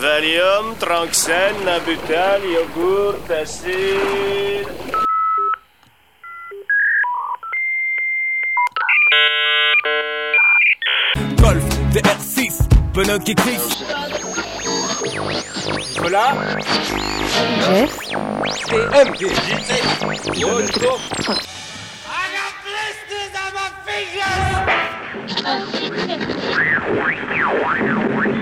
Valium, Tranxène, Nabutal, yogourt, acide... Golf, DR6, pneu qui glisse. Voilà. Jeff,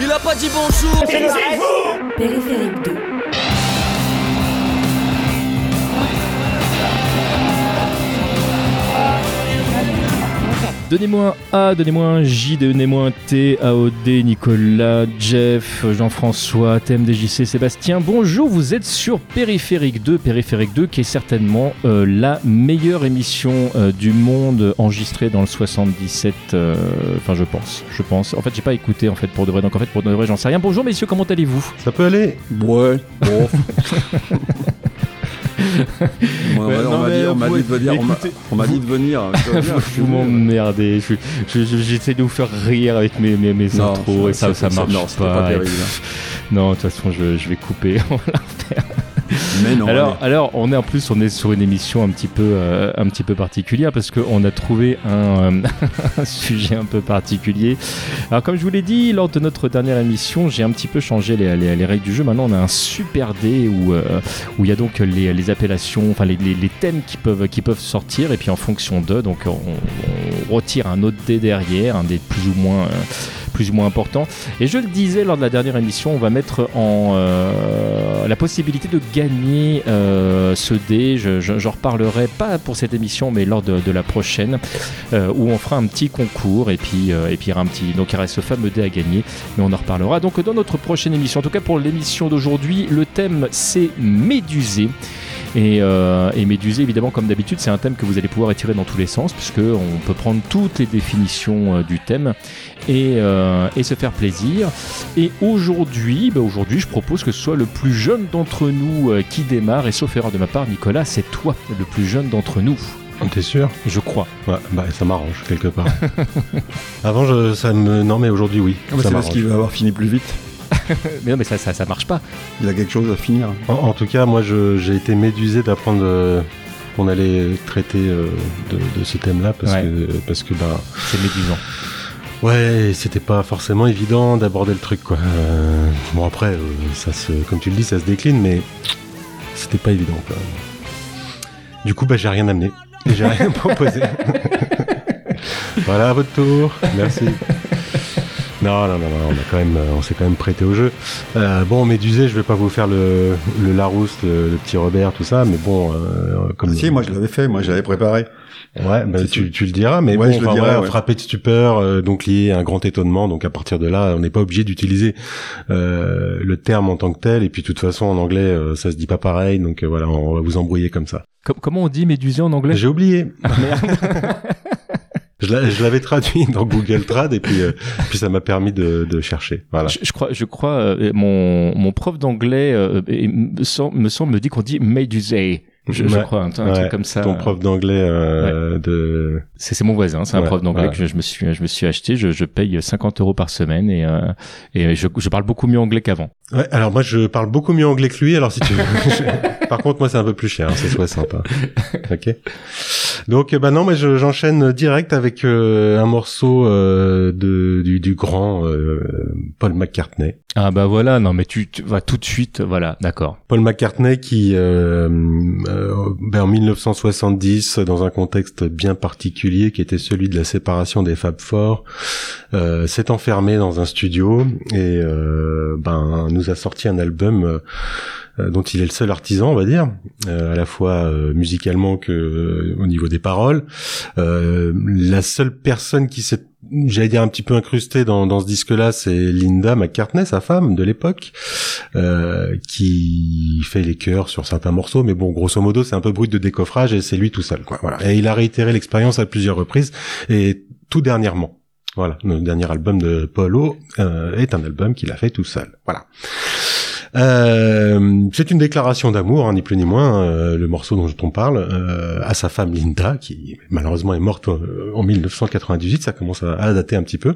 Il a pas dit bonjour. périphérique 2. Donnez-moi un A, donnez-moi un J, donnez-moi un T, AOD, Nicolas, Jeff, Jean-François, TMDJC, Sébastien. Bonjour, vous êtes sur Périphérique 2, Périphérique 2 qui est certainement euh, la meilleure émission euh, du monde enregistrée dans le 77. euh, Enfin, je pense, je pense. En fait, j'ai pas écouté en fait pour de vrai, donc en fait pour de vrai, j'en sais rien. Bonjour messieurs, comment allez-vous? Ça peut aller? Ouais, bon. On m'a dit, on de venir. on m'a- écoutez, On m'a dit de venir. va Vous m'emmerdez. Je- je- je- J'essaie de vous faire rire avec mes, mes, mes Non, intros et ça, ça marche pas. pas Et- terrible. hein. Non, de toute façon, je, je vais couper. Mais non. alors, allez. alors, on est en plus, on est sur une émission un petit peu, euh, un petit peu particulière parce qu'on a trouvé un, euh, un sujet un peu particulier. Alors, comme je vous l'ai dit lors de notre dernière émission, j'ai un petit peu changé les, les- les règles du jeu. Maintenant, on a un super dé où euh, où il y a donc les, les appellations, enfin les, thèmes qui peuvent, qui peuvent sortir et puis en fonction d'eux, donc on, on retire un autre dé derrière, un dé plus ou moins, plus ou moins important. Et je le disais lors de la dernière émission, on va mettre en euh, la possibilité de gagner euh, ce dé. Je, je- j'en reparlerai pas pour cette émission, mais lors de, la prochaine, euh, où on fera un petit concours et puis et puis il y aura un petit. Donc il reste ce fameux dé à gagner, mais on en reparlera donc dans notre prochaine émission. En tout cas pour l'émission d'aujourd'hui, le thème c'est Médusé. Et, euh, et Médusé, évidemment, comme d'habitude, c'est un thème que vous allez pouvoir étirer dans tous les sens, puisque on peut prendre toutes les définitions euh, du thème et, euh, et se faire plaisir. Et aujourd'hui, bah aujourd'hui, je propose que ce soit le plus jeune d'entre nous euh, qui démarre. Et sauf erreur de ma part, Nicolas, c'est toi le plus jeune d'entre nous, T'es sûr? Je crois. Ouais, bah ça m'arrange quelque part. Avant, je, ça me. Non, mais aujourd'hui, oui. Ah bah, ça c'est parce qu'il va avoir fini plus vite. mais non, mais ça, ça, ça marche pas. Il a quelque chose à finir. En, en tout cas, moi, je- j'ai été médusé d'apprendre euh, qu'on allait traiter euh, de, de ce thème-là parce Ouais. que parce que bah C'est médusant. ouais, c'était pas forcément évident d'aborder le truc quoi. Euh, bon après, euh, ça se, comme tu le dis, ça se décline, mais c'était pas évident quoi. Du coup, bah j'ai rien amené, et j'ai rien proposé. voilà, à votre tour. Merci. Non, non, non, non, on a quand même, euh, on s'est quand même prêté au jeu. Euh, bon, Médusé, je vais pas vous faire le, le Larousse, le, le petit Robert, tout ça, mais bon, euh, comme Si, moi je l'avais fait, moi j'avais préparé. Ouais, bah, tu, tu- le diras, mais Ouais, bon, je le enfin, dirai, voilà, ouais. frappé de stupeur, euh, donc lié à un grand étonnement, donc à partir de là, on n'est pas obligé d'utiliser euh, le terme en tant que tel, et puis de toute façon en anglais, euh, ça se dit pas pareil, donc euh, voilà, on va vous embrouiller comme ça. Com- comment on dit médusé en anglais? J'ai oublié, Ah, merde. je l'a- je l'avais traduit dans Google Trad, et puis euh, puis ça m'a permis de, de chercher, voilà. Je, crois, je crois euh, mon, mon prof d'anglais euh, me, semble, me dit qu'on dit médusé. Je, je Ouais. crois, un, un Ouais, truc comme ça. Ton prof d'anglais euh, de... C'est mon voisin, c'est un prof d'anglais que je, je me suis je me suis acheté. Je, je paye 50 euros par semaine et euh, et je, je parle beaucoup mieux anglais qu'avant. Ouais, alors moi je parle beaucoup mieux anglais que lui, alors si tu veux. Par contre, moi c'est un peu plus cher, hein, c'est 60. hein. Ok. Donc euh, bah non, mais je- j'enchaîne direct avec euh, un morceau euh, de du, du grand euh, Paul McCartney. Ah bah voilà, non mais tu, tu vas tout de suite, voilà, d'accord. Paul McCartney qui, euh, euh, ben, en 1970, dans un contexte bien particulier qui était celui de la séparation des Fab Four, euh, s'est enfermé dans un studio et euh, ben nous a sorti un album euh, euh, dont il est le seul artisan, on va dire, euh, à la fois euh, musicalement que euh, au niveau des paroles. Euh, la seule personne qui s'est j'allais dire un petit peu incrustée dans, dans ce disque-là, c'est Linda McCartney, sa femme de l'époque, euh, qui fait les chœurs sur certains morceaux, mais bon, grosso modo, c'est un peu brut de décoffrage et c'est lui tout seul, quoi. Voilà. Et il a réitéré l'expérience à plusieurs reprises et tout dernièrement. Voilà, le dernier album de Paulo euh, est un album qu'il a fait tout seul. Voilà. Euh, c'est une déclaration d'amour, hein, ni plus ni moins, euh, le morceau dont on parle, euh, à sa femme Linda, qui malheureusement est morte euh, en 1998, ça commence à, à dater un petit peu.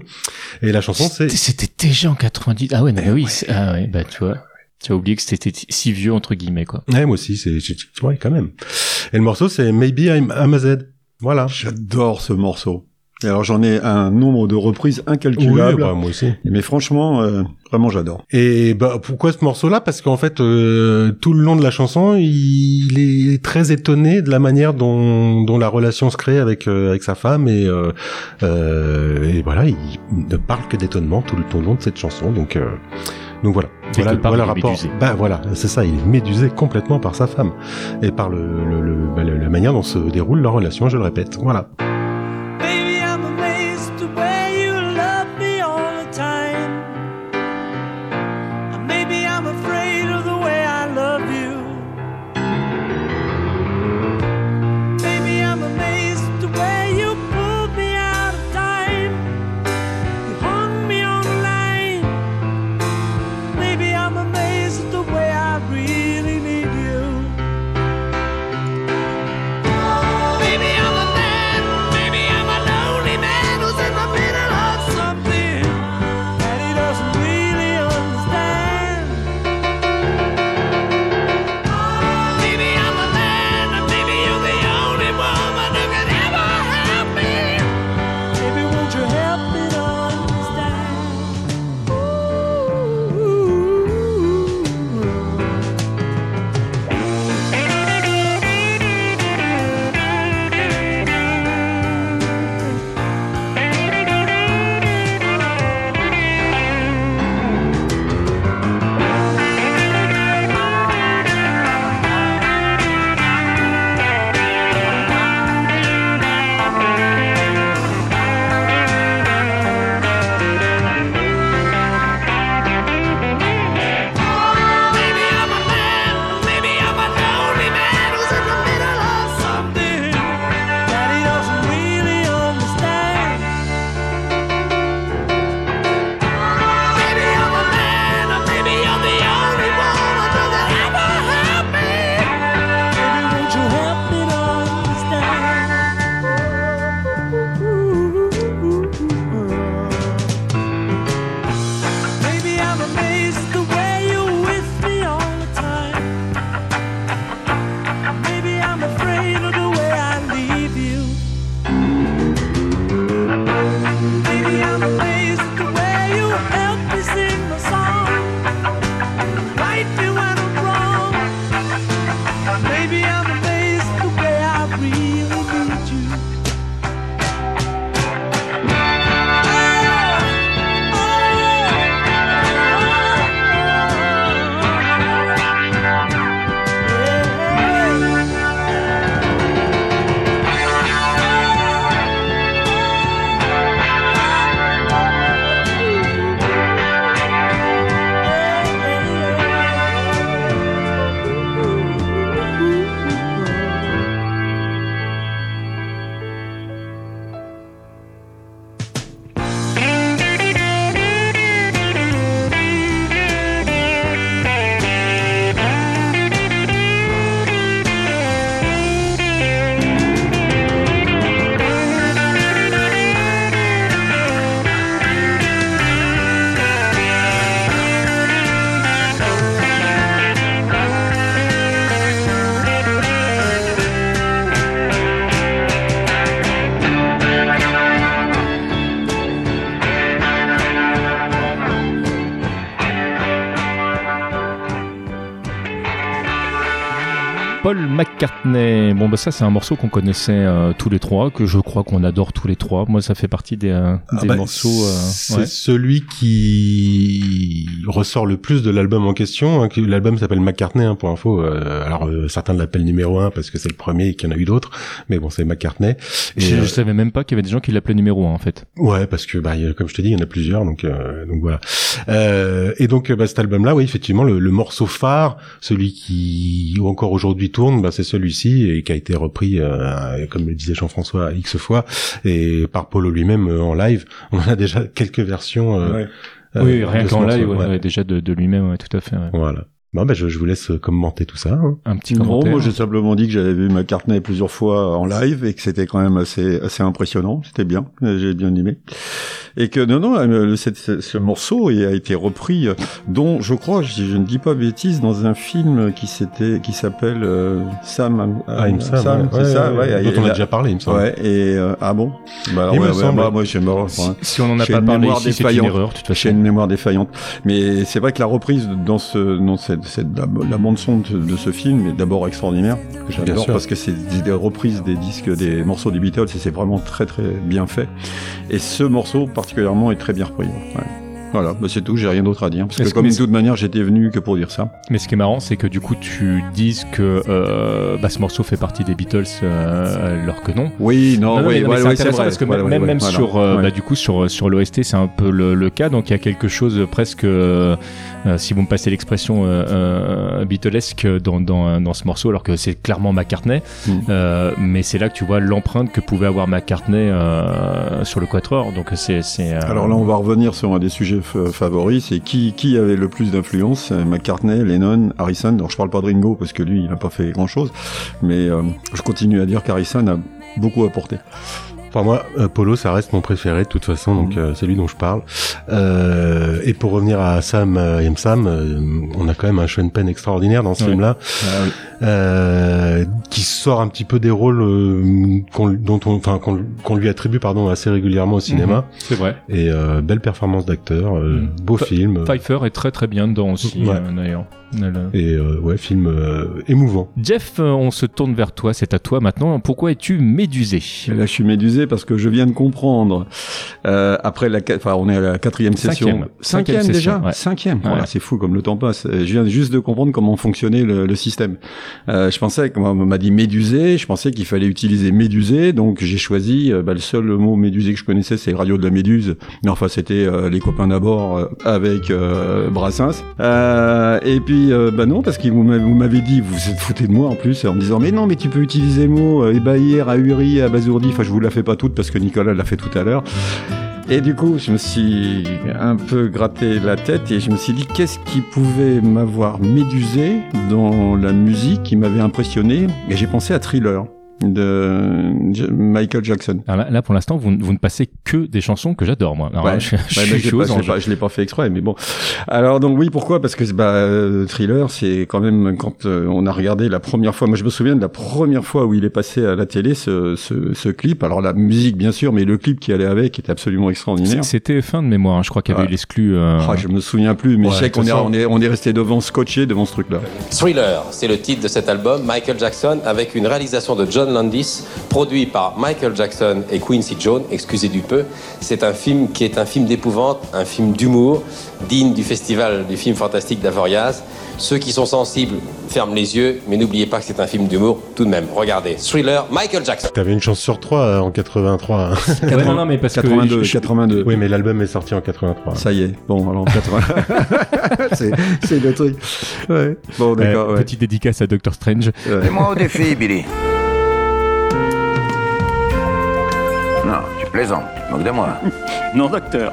Et la chanson, c'est... C'était déjà en 90. Ah ouais, non, mais oui, c'est- ah ouais, bah tu vois. Tu as oublié que c'était si vieux entre guillemets quoi. Ouais, moi aussi, c'est... c'est- Ouais, quand même. Et le morceau, c'est Maybe I'm, I'm a Z. Voilà. J'adore ce morceau. Et alors j'en ai un nombre de reprises Oui, incalculable. bah, moi aussi. Mais franchement, euh, vraiment j'adore. Et bah pourquoi ce morceau-là? Parce qu'en fait, euh, tout le long de la chanson, il est très étonné de la manière dont, dont la relation se crée avec euh, avec sa femme et euh, euh, et voilà, il ne parle que d'étonnement tout le, tout le long de cette chanson. Donc euh, donc voilà, Quelque voilà, part, voilà il le est rapport. médusé. Bah voilà, c'est ça, il est médusé complètement par sa femme et par le, le, le- bah, le- la manière dont se déroule leur relation. Je le répète, voilà. Bah ça c'est un morceau qu'on connaissait euh, tous les trois, que je crois qu'on adore tous les trois. Moi ça fait partie des, euh, Ah des bah, morceaux. euh, c'est ouais. celui qui ressort le plus de l'album en question. hein, que L'album s'appelle McCartney, hein, pour info. Euh, alors euh, certains l'appellent numéro un parce que c'est le premier et qu'il y en a eu d'autres, mais bon c'est McCartney. Et, Je, euh, je savais même pas qu'il y avait des gens qui l'appelaient numéro 1 en fait. Ouais, parce que bah, a- comme je te dis, il y en a plusieurs, donc euh, donc voilà. Euh, et donc euh, bah, cet album-là, oui, effectivement, le, le morceau phare, celui qui ou encore aujourd'hui tourne, bah, c'est celui-ci et qui a été repris, euh, comme le disait Jean-François x fois, et par Polo lui-même euh, en live. On en a déjà quelques versions euh, Ouais. Euh, oui, rien qu'en live, ouais, ouais. ouais, déjà de, de lui-même, ouais, tout à fait. ouais. Voilà. Bon, ben, je, je vous laisse commenter tout ça. hein. Un petit Non, commentaire. moi j'ai simplement dit que j'avais vu McCartney plusieurs fois en live et que c'était quand même assez assez impressionnant, c'était bien, euh, j'ai bien aimé. Et que non non, euh, le- ce, ce morceau a été repris, euh, dont je crois, je, je ne dis pas bêtise, dans un film qui s'était qui s'appelle euh, Sam, I'm- Ah, me Sam, ouais. c'est ça, ouais, Dont on a déjà parlé, il me semble. Ouais, et euh, ah bon? Bah, alors, Il me ouais, ouais, semble. bah, moi j'ai. Si, si on en a pas une parlé mémoire ici, c'est une erreur, J'ai une mémoire défaillante. Mais c'est vrai que la reprise dans ce, dans cette, cette- la, la bande son de, de ce film est d'abord extraordinaire. J'adore parce que c'est des, des reprises des disques, des morceaux des Beatles et c'est vraiment très très bien fait. Et ce morceau particulièrement est très bien repris. Voilà, bah c'est tout, j'ai rien d'autre à dire. Parce que comme de toute manière, j'étais venu que pour dire ça. Mais ce qui est marrant, c'est que du coup, tu dises que euh, bah, ce morceau fait partie des Beatles, euh, alors que non. Oui, non, Non, non, oui, ouais, c'est ouais, intéressant vrai. parce que Ouais, même, même, voilà. sur, euh, bah, du coup, sur, sur l'OST, c'est un peu le, le cas. Donc il y a quelque chose presque, euh, euh, si vous me passez l'expression, Beatlesque dans, dans, dans ce morceau, alors que c'est clairement McCartney. Mm. Euh, mais c'est là que tu vois l'empreinte que pouvait avoir McCartney euh, sur le Quatuor. Donc c'est. c'est, euh, Alors là, on va revenir sur un des sujets f- favoris, c'est qui, qui avait le plus d'influence Euh, McCartney, Lennon, Harrison. Alors je parle pas de Ringo parce que lui, il n'a pas fait grand-chose, mais euh, je continue à dire qu'Harrison a beaucoup apporté. Enfin, moi, euh, Polo, ça reste mon préféré de toute façon, donc Mhm. euh, c'est lui dont je parle. Euh, et pour revenir à Sam et. Sam, euh, on a quand même un Sean Penn extraordinaire dans ce Ouais. film-là, ah oui. euh, qui sort un petit peu des rôles euh, qu'on, dont on, enfin, qu'on, qu'on lui attribue pardon assez régulièrement au cinéma. C'est vrai. Et euh, belle performance d'acteur, euh, Mhm. beau film. Pfeiffer est très très bien dedans aussi, Ouais. d'ailleurs. Et euh, ouais, film euh, émouvant. Jeff, euh, on se tourne vers toi, c'est à toi maintenant. Pourquoi es-tu médusé? Là, je suis médusé parce que je viens de comprendre. Euh, après la, enfin, on est à la quatrième session. Cinquième. Cinquième Cinquième déjà? session, ouais. Cinquième. Ouais. Voilà, c'est fou comme le temps passe. Je viens juste de comprendre comment fonctionnait le, le système. Euh, je pensais, comme on m'a dit médusé, je pensais qu'il fallait utiliser médusé, donc j'ai choisi. euh, bah, le seul mot médusé que je connaissais, c'est Radio de la Méduse. Mais enfin, c'était euh, les copains d'abord euh, avec euh, Brassens. Euh, et puis, euh, bah non, parce que vous m'avez dit, vous vous êtes fouté de moi en plus, en me disant, mais non, mais tu peux utiliser le mot euh, ébahir, ahuri, abasourdi. Enfin, je vous la fais pas toute parce que Nicolas l'a fait tout à l'heure. Et du coup, je me suis un peu gratté la tête et je me suis dit qu'est-ce qui pouvait m'avoir médusé dans la musique qui m'avait impressionné? Et j'ai pensé à Thriller de Michael Jackson. Alors là, là, pour l'instant, vous, vous ne passez que des chansons que j'adore, moi. Alors, Ouais. je, je Ouais, l'ai pas, je l'ai pas- je l'ai pas fait exprès, mais bon. Alors donc oui, pourquoi? Parce que bah, euh, Thriller, c'est quand même quand euh, on a regardé la première fois. Moi, je me souviens de la première fois où il est passé à la télé ce, ce, ce clip. Alors la musique, bien sûr, mais le clip qui allait avec était absolument extraordinaire. C'était fin de mémoire, hein. je crois qu'il y avait Ouais. eu l'exclu. euh, Ah, je me souviens plus, mais Ouais, je sais qu'on est, on est, on est resté devant, scotché devant ce truc-là. Thriller, c'est le titre de cet album, Michael Jackson, avec une réalisation de John Landis, produit par Michael Jackson et Quincy Jones, excusez du peu. C'est un film qui est un film d'épouvante, un film d'humour, digne du festival du film fantastique d'Avoriaz. Ceux qui sont sensibles ferment les yeux, mais n'oubliez pas que c'est un film d'humour tout de même. Regardez, Thriller, Michael Jackson. T'avais une chance sur trois euh, en 83. hein. Ouais, non, non, mais parce 82, que je- 82. oui, mais l'album est sorti en 83. Ça y est. Bon, alors 80. c'est, c'est le truc. Ouais. Bon, euh, d'accord. ouais. petite dédicace à Doctor Strange. Ouais. Mets-moi au défi, Billy. Non, tu te moques de moi. Non, docteur.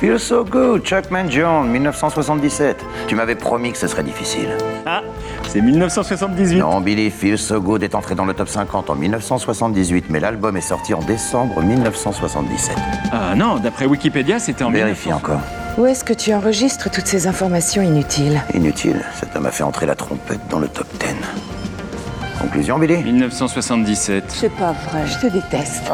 Feel so good, Chuck Mangione, 1977. Tu m'avais promis que ce serait difficile. Ah, c'est 1978. Non, Billy, Feel so good est entré dans le top 50 en 1978, mais l'album est sorti en décembre 1977. Ah non, d'après Wikipédia, c'était en Vérifie encore. Où est-ce que tu enregistres toutes ces informations inutiles? Inutile, cet homme a fait entrer la trompette dans le top 10. Conclusion, Billy? 1977. C'est pas vrai. Je te déteste.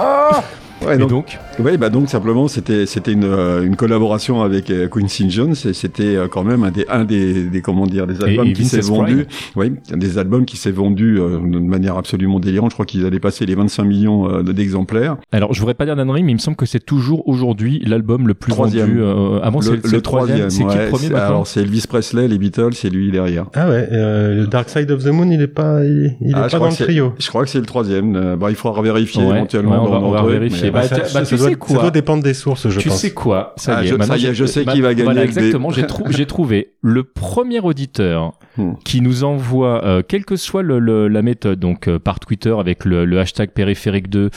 Ouais, Et donc, donc, ouais, bah donc simplement c'était c'était une, euh, une collaboration avec euh, Quincy Jones et c'était euh, quand même un des un des, des comment dire des albums et qui s'est vendu oui des albums qui s'est vendu euh, de manière absolument délirante je crois qu'ils allaient passer les 25 millions euh, d'exemplaires alors je voudrais pas dire d'annerie, mais il me semble que c'est toujours aujourd'hui l'album le plus Troisième. vendu. euh, avant, c'est c'est le troisième. C'est qui le premier alors c'est Elvis Presley les Beatles c'est lui derrière Ah ouais, euh, le Dark Side of the Moon, il est pas, il, il est Ah, pas je crois dans que le c'est- trio. Je crois que c'est le troisième. Euh, bah, il faudra vérifier Ouais, éventuellement. ouais, on va- dans- on va le vérifier, mais, bah, ça, t'as- ça bah, tu doit, sais quoi ça doit dépendre des sources, je tu pense. sais quoi? Ça Ah, y est, je- maintenant, ça y est, j'ai- je sais bah, qui va gagner Voilà, exactement. J'ai trou- j'ai trouvé le premier auditeur Hmm. qui nous envoie, euh, quelle que soit le, le- la méthode, donc euh, par Twitter avec le, le hashtag périphérique2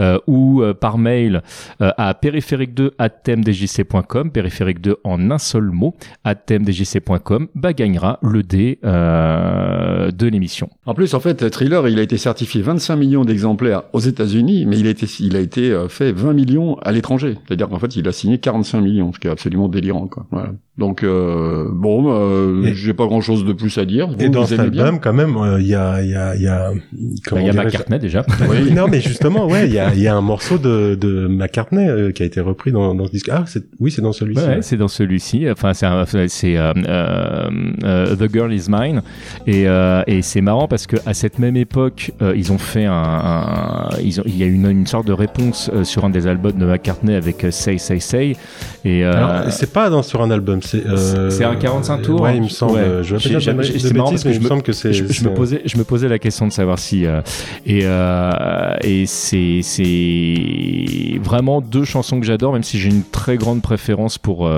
euh, ou euh, par mail euh, à périphérique2 at thèmedjc.com, périphérique2 en un seul mot, at thèmedjc.com, bah gagnera le dé euh, de l'émission. En plus, en fait, Thriller, il a été certifié 25 millions d'exemplaires aux États-Unis, mais il a été, il a été euh, fait 20 millions à l'étranger. C'est-à-dire qu'en fait, il a signé 45 millions, ce qui est absolument délirant, quoi. Donc, euh, bon, euh, j'ai pas grand-chose de plus à dire. Et dans vous cet album, quand même, euh, il y a, il y a, il y a, Bah, comment Il y a McCartney déjà. Oui, non, mais justement, ouais, il y a, il y a un morceau de, de McCartney euh, qui a été repris dans, dans ce disque. Ah, c'est, oui, c'est dans celui-ci. Ouais, ouais. c'est dans celui-ci. Enfin, c'est un- c'est euh, euh, euh, The Girl Is Mine et, euh, et c'est marrant parce que à cette même époque, euh, ils ont fait un, un- ils ont, il y a une, une sorte de réponse euh, sur un des albums de McCartney avec euh, Say Say Say et euh, Alors, c'est pas dans, sur un album, c'est. euh, c'est un 45 tours. Ouais, il me semble. Ouais. Je vais pas dire de, marrant parce que je me que je, je posais, je me posais la question de savoir si euh, et euh, et c'est c'est vraiment deux chansons que j'adore, même si j'ai une très grande préférence pour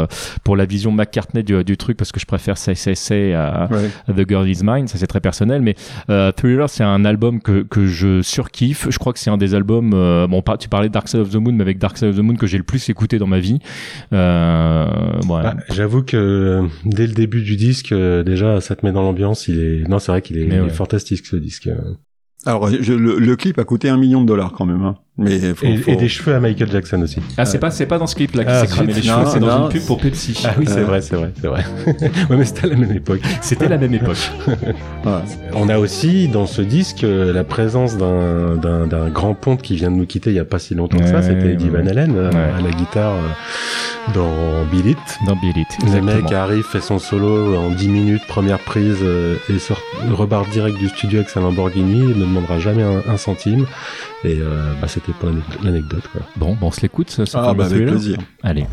pour la vision McCartney du, du truc parce que je préfère Say à, Ouais. à The Girl Is Mine, ça c'est très personnel, mais Thriller c'est un album que que je surkiffe. Je crois que c'est un des albums. bon, tu parlais de Dark Side of the Moon, mais avec Dark Side of the Moon que j'ai le plus écouté dans ma vie. Euh. Ah, J'avoue que euh, dès le début du disque, euh, déjà, ça te met dans l'ambiance. Il est, non, c'est vrai qu'il est, il est ouais. fantastique ce disque. Alors, je- le, le clip a coûté un million de dollars quand même, hein. Mais faut, Et, faut- et des cheveux à Michael Jackson aussi. Ah, c'est pas c'est pas dans ce clip là qui Ah, s'est cramé les cheveux, c'est dans non. une pub pour Pepsi. Ah oui, c'est Euh. vrai, c'est vrai, c'est vrai. ouais, mais c'était à la même époque. C'était la même époque. On a aussi dans ce disque euh, la présence d'un, d'un, d'un grand ponte qui vient de nous quitter il y a pas si longtemps que ça. C'était Eddie ouais. Van Halen euh, Ouais. à la guitare euh, dans Beat It. Dans Bill It, Le mec arrive, fait son solo en 10 minutes, première prise, euh, et sort, repart direct du studio avec sa Lamborghini, demandera jamais un, un centime. Et euh, bah, c'était l'ane- l'anecdote. Quoi. Bon, bon, on se l'écoute, ce Ah, bah, avec plaisir. Allez.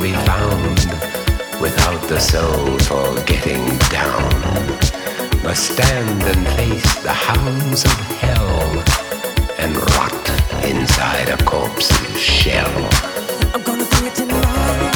Be found without the soul for getting down must stand and face the hounds of hell and rot inside a corpse's shell. The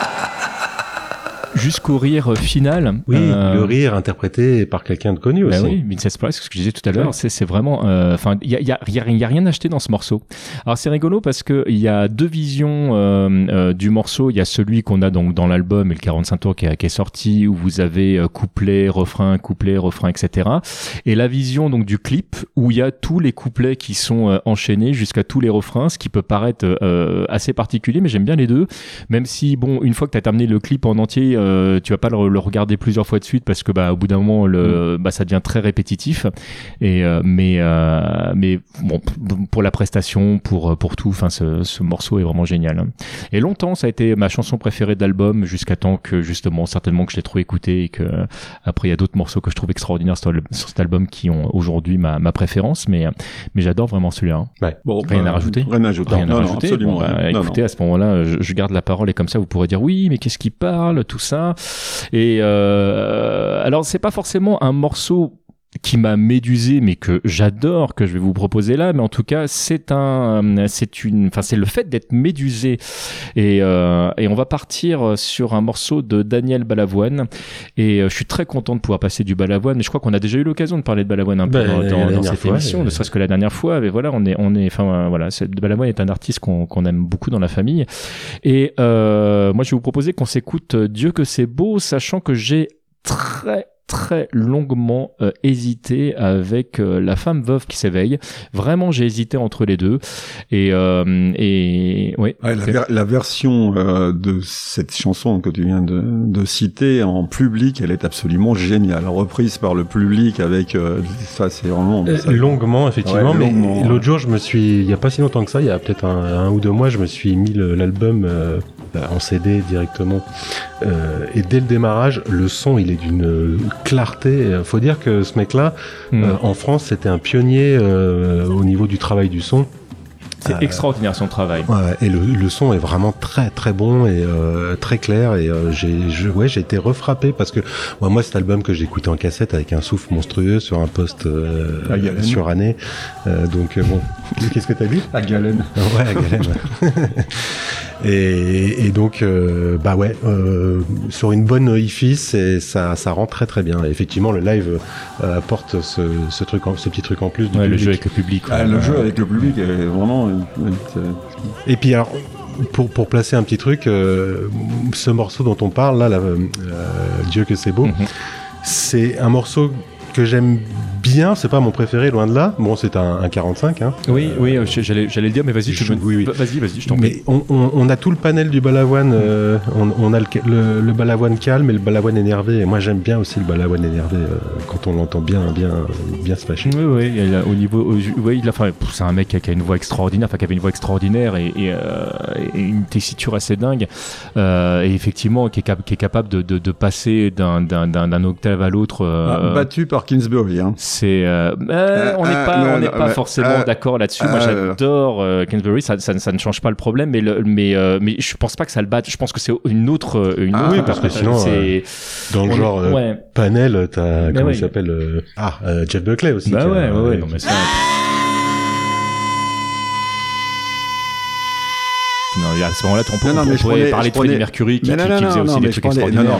Jusqu'au rire final. Oui, euh, le rire interprété par quelqu'un de connu Bah aussi. oui, Vincent Price, ce que je disais tout à l'heure, Ouais. c'est c'est vraiment, euh, enfin, il y a, y, a, y a- y a rien acheté dans ce morceau. Alors c'est rigolo parce que il y a deux visions euh, euh, du morceau. Il y a celui qu'on a donc dans l'album et le 45 tours qui, est- qui est sorti où vous avez euh, couplet, refrain, couplet, refrain, etc. Et la vision donc du clip où il y a tous les couplets qui sont euh, enchaînés jusqu'à tous les refrains, ce qui peut paraître euh, assez particulier, mais j'aime bien les deux. Même si bon, une fois que tu as terminé le clip en entier, euh, tu vas pas le, le regarder plusieurs fois de suite parce que bah au bout d'un moment le bah ça devient très répétitif. Et euh, mais euh, mais bon pour la prestation, pour pour tout, enfin ce, ce morceau est vraiment génial. hein. Et longtemps ça a été ma chanson préférée de l'album jusqu'à temps que justement certainement que je l'ai trop écouté et que après il y a d'autres morceaux que je trouve extraordinaires sur, le- sur cet album qui ont aujourd'hui ma, ma préférence, mais mais j'adore vraiment celui-là. hein. Ouais. Bon, Rien à rajouter? Rien à ajouter. Rien à Non, non, rajouter? absolument Bon, bah. Non, écoutez, à ce moment-là, je, je garde la parole et comme ça, vous pourrez dire oui, mais qu'est-ce qui parle, tout ça. Et euh, alors, c'est pas forcément un morceau qui m'a médusé mais que j'adore que je vais vous proposer là mais en tout cas c'est un c'est une enfin c'est le fait d'être médusé. Et euh, et on va partir sur un morceau de Daniel Balavoine. Et euh, je suis très content de pouvoir passer du Balavoine mais je crois qu'on a déjà eu l'occasion de parler de Balavoine un peu Ben, dans, cette fois, émission et- ne serait-ce que la dernière fois. Mais voilà on est on est enfin euh, voilà c'est- Balavoine est un artiste qu'on qu'on aime beaucoup dans la famille. Et euh, moi je vais vous proposer qu'on s'écoute euh, Dieu que c'est beau sachant que j'ai très très longuement euh, hésité avec euh, la femme veuve qui s'éveille. Vraiment, j'ai hésité entre les deux. Et euh, et ouais. Ouais, la, C'est- ver- la version euh, de cette chanson que tu viens de, de citer en public, elle est absolument géniale. Reprise par le public avec euh, ça, c'est vraiment ça- longuement, effectivement. Ouais, mais l'autre jour, je me suis, il y a pas si longtemps que ça, il y a peut-être un, un ou deux mois, je me suis mis l'album euh, en CD directement. Euh, et dès le démarrage, le son, il est d'une clarté. Euh, Faut dire que ce mec-là, Hmm. euh, en France, c'était un pionnier euh, au niveau du travail du son. C'est extraordinaire son travail. Ouais, et le, le son est vraiment très très bon et euh, très clair et euh, j'ai je- ouais j'ai été refrappé parce que moi, moi cet album que j'ai écouté en cassette avec un souffle monstrueux sur un poste euh, À Galen. suranné donc bon qu'est-ce que t'as dit? À Galen. ouais à Galen. et, et donc euh, bah ouais euh, sur une bonne hi-fi ça ça rend très très bien Et effectivement le live euh, apporte ce, ce truc en- ce petit truc en plus du Ouais, le public. jeu avec le public. Ah, le jeu avec le public est vraiment. Et puis alors, pour, pour placer un petit truc, euh, ce morceau dont on parle là, là, euh, Dieu que c'est beau, Mhm. c'est un morceau que j'aime bien. C'est pas mon préféré, loin de là. Bon, c'est un, un 45. Hein. Oui, oui, euh, j'allais j'allais le dire, mais vas-y, tu Je- me- oui, oui. Vas-y, vas-y, je t'en prie. Mais on, on- on a tout le panel du balavoine. euh, on, on a le, le, le balavoine calme et le balavoine énervé. Et moi, j'aime bien aussi le balavoine énervé euh, quand on l'entend bien, bien, bien se fâcher. Oui, oui, il a- au niveau, au- oui, il a, enfin, c'est un mec qui a, qui a une voix extraordinaire, enfin, qui avait une voix extraordinaire et, et, euh, et une tessiture assez dingue, euh, et effectivement, qui est, cap- qui est capable de, de, de passer d'un, d'un, d'un, d'un octave à l'autre. Ah, euh, battu par Kingsbury. Hein. c'est euh, euh, on n'est euh, pas, on n'est forcément d'accord là-dessus. Moi, j'adore Kingsbury. Ça, ça, ça ne change pas le problème, mais le, mais, mais je pense pas que ça le batte. Je pense que c'est une autre, une Ah, autre. oui, parce que sinon, Dans le genre ouais. panel, t'as comment ouais. il s'appelle Ah, Jeff Buckley aussi. Bah ouais, ouais, ouais, non, mais ça. Non, à ce moment-là, on, peut, Non, non, on mais je pourrait prenais- parler je de Freddie Mercury qui, qui- qui faisait aussi des trucs extraordinaires.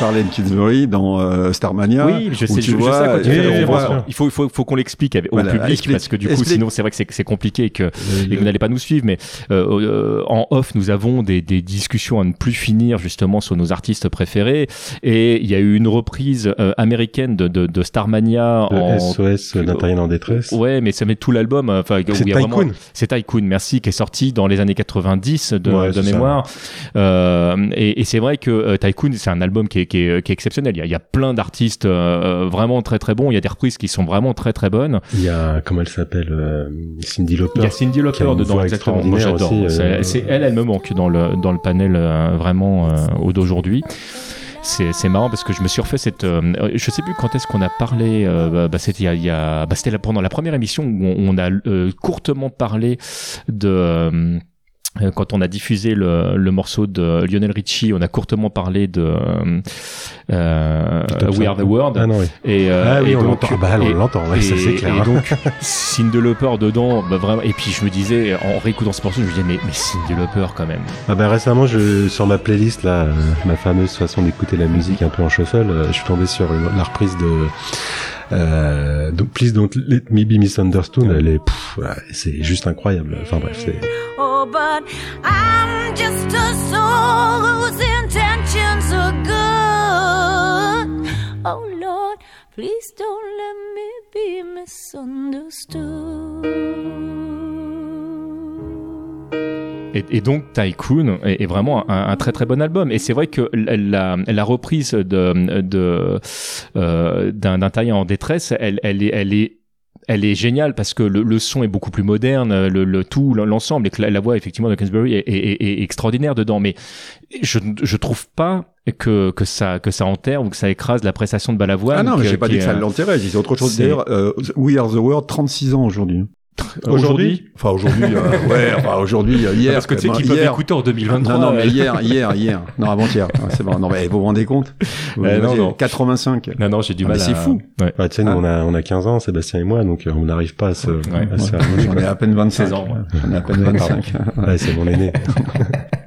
Je parlais de Kingsbury dans euh, Starmania. Oui, je sais, tu je, je vois, sais à quoi référence. voit- Il faut, il faut, faut qu'on l'explique au Voilà, public explique- parce que du coup, explique. sinon, c'est vrai que c'est, c'est compliqué et que Euh, et vous n'allez pas nous suivre. Mais euh, euh, en off, nous avons des, des discussions à ne plus finir justement sur nos artistes préférés. Et il y a eu une reprise euh, américaine de, de, de Starmania Le en SOS d'Intérieur en détresse. Ouais, mais ça met tout l'album. euh, Enfin, C'est il y a vraiment- Tycoon. C'est Tycoon, merci, qui est sorti dans les années 90 de, Ouais, de mémoire. Euh, et et c'est vrai que euh, Tycoon, c'est un album qui est, qui est, qui est exceptionnel. Il y a, il y a plein d'artistes euh, vraiment très très bons. Il y a des reprises qui sont vraiment très très bonnes. Il y a, comment elle s'appelle euh, Cindy Lauper. Il y a Cindy a Lauper dedans, exactement. Moi j'adore. C'est- euh, c'est elle, elle me manque dans le dans le panel euh, vraiment euh, au d'aujourd'hui. C'est c'est marrant parce que je me suis refait cette. euh, je sais plus quand est-ce qu'on a parlé. euh, bah, bah, c'était il y a, a- bah, c'était pendant la première émission où on, on a euh, courtement parlé de. Euh, quand on a diffusé le, le morceau de Lionel Richie, on a courtement parlé de euh, euh, We Are the 5. World. Ah non, oui. Et, euh, Ah oui, et on donc- l'entend. Ah bah, on l'entend, ouais, ça, c'est clair. Et donc, Cyndi Lauper dedans, bah, vraiment. Et puis je me disais, en réécoutant ce morceau, je me disais, mais, mais Cyndi Lauper quand même. Ah bah récemment, je, sur ma playlist, là, euh, ma fameuse façon d'écouter la musique un peu en shuffle, je suis tombé sur une- la reprise de euh, donc Please Don't Let Me Be Misunderstood. Elle est, c'est juste incroyable. Enfin bref, c'est. Oh, but I'm just a soul whose intentions are good. Oh Lord, please don't let me be misunderstood. Et, donc Tycoon est, vraiment un, très très bon album. Et c'est vrai que la, reprise de euh, d'un d'un tailleur en détresse, elle est elle est géniale parce que le, le son est beaucoup plus moderne, le, le tout, l'ensemble, et que la, la voix effectivement de Kingsbury est, est, est- extraordinaire dedans. Mais je je trouve pas que que ça que ça enterre ou que ça écrase la prestation de Balavoine. Ah non, mais j'ai pas dit que ça l'enterrait, dit autre chose. c'est- D'ailleurs, euh, We Are the World, 36 ans aujourd'hui. Aujourd'hui Enfin, aujourd'hui, euh, ouais, enfin, aujourd'hui, euh, hier. Parce que tu sais euh, qu'ils peuvent hier. écouter en 2023. Non, non, mais euh. hier, hier, hier. Non, avant-hier. Ouais, c'est bon. Non, mais vous vous rendez compte? Vous non, imaginez, non. 85. Non, non, j'ai du Ah, mal à. c'est fou. Ouais. Ouais, tu sais, nous, Ah. on a, on a 15 ans, Sébastien et moi, donc euh, on n'arrive pas à se, Ouais, à se J'en ai à peine 25. 16 ans, ouais. J'en ai à peine 25. Ouais, c'est mon aîné.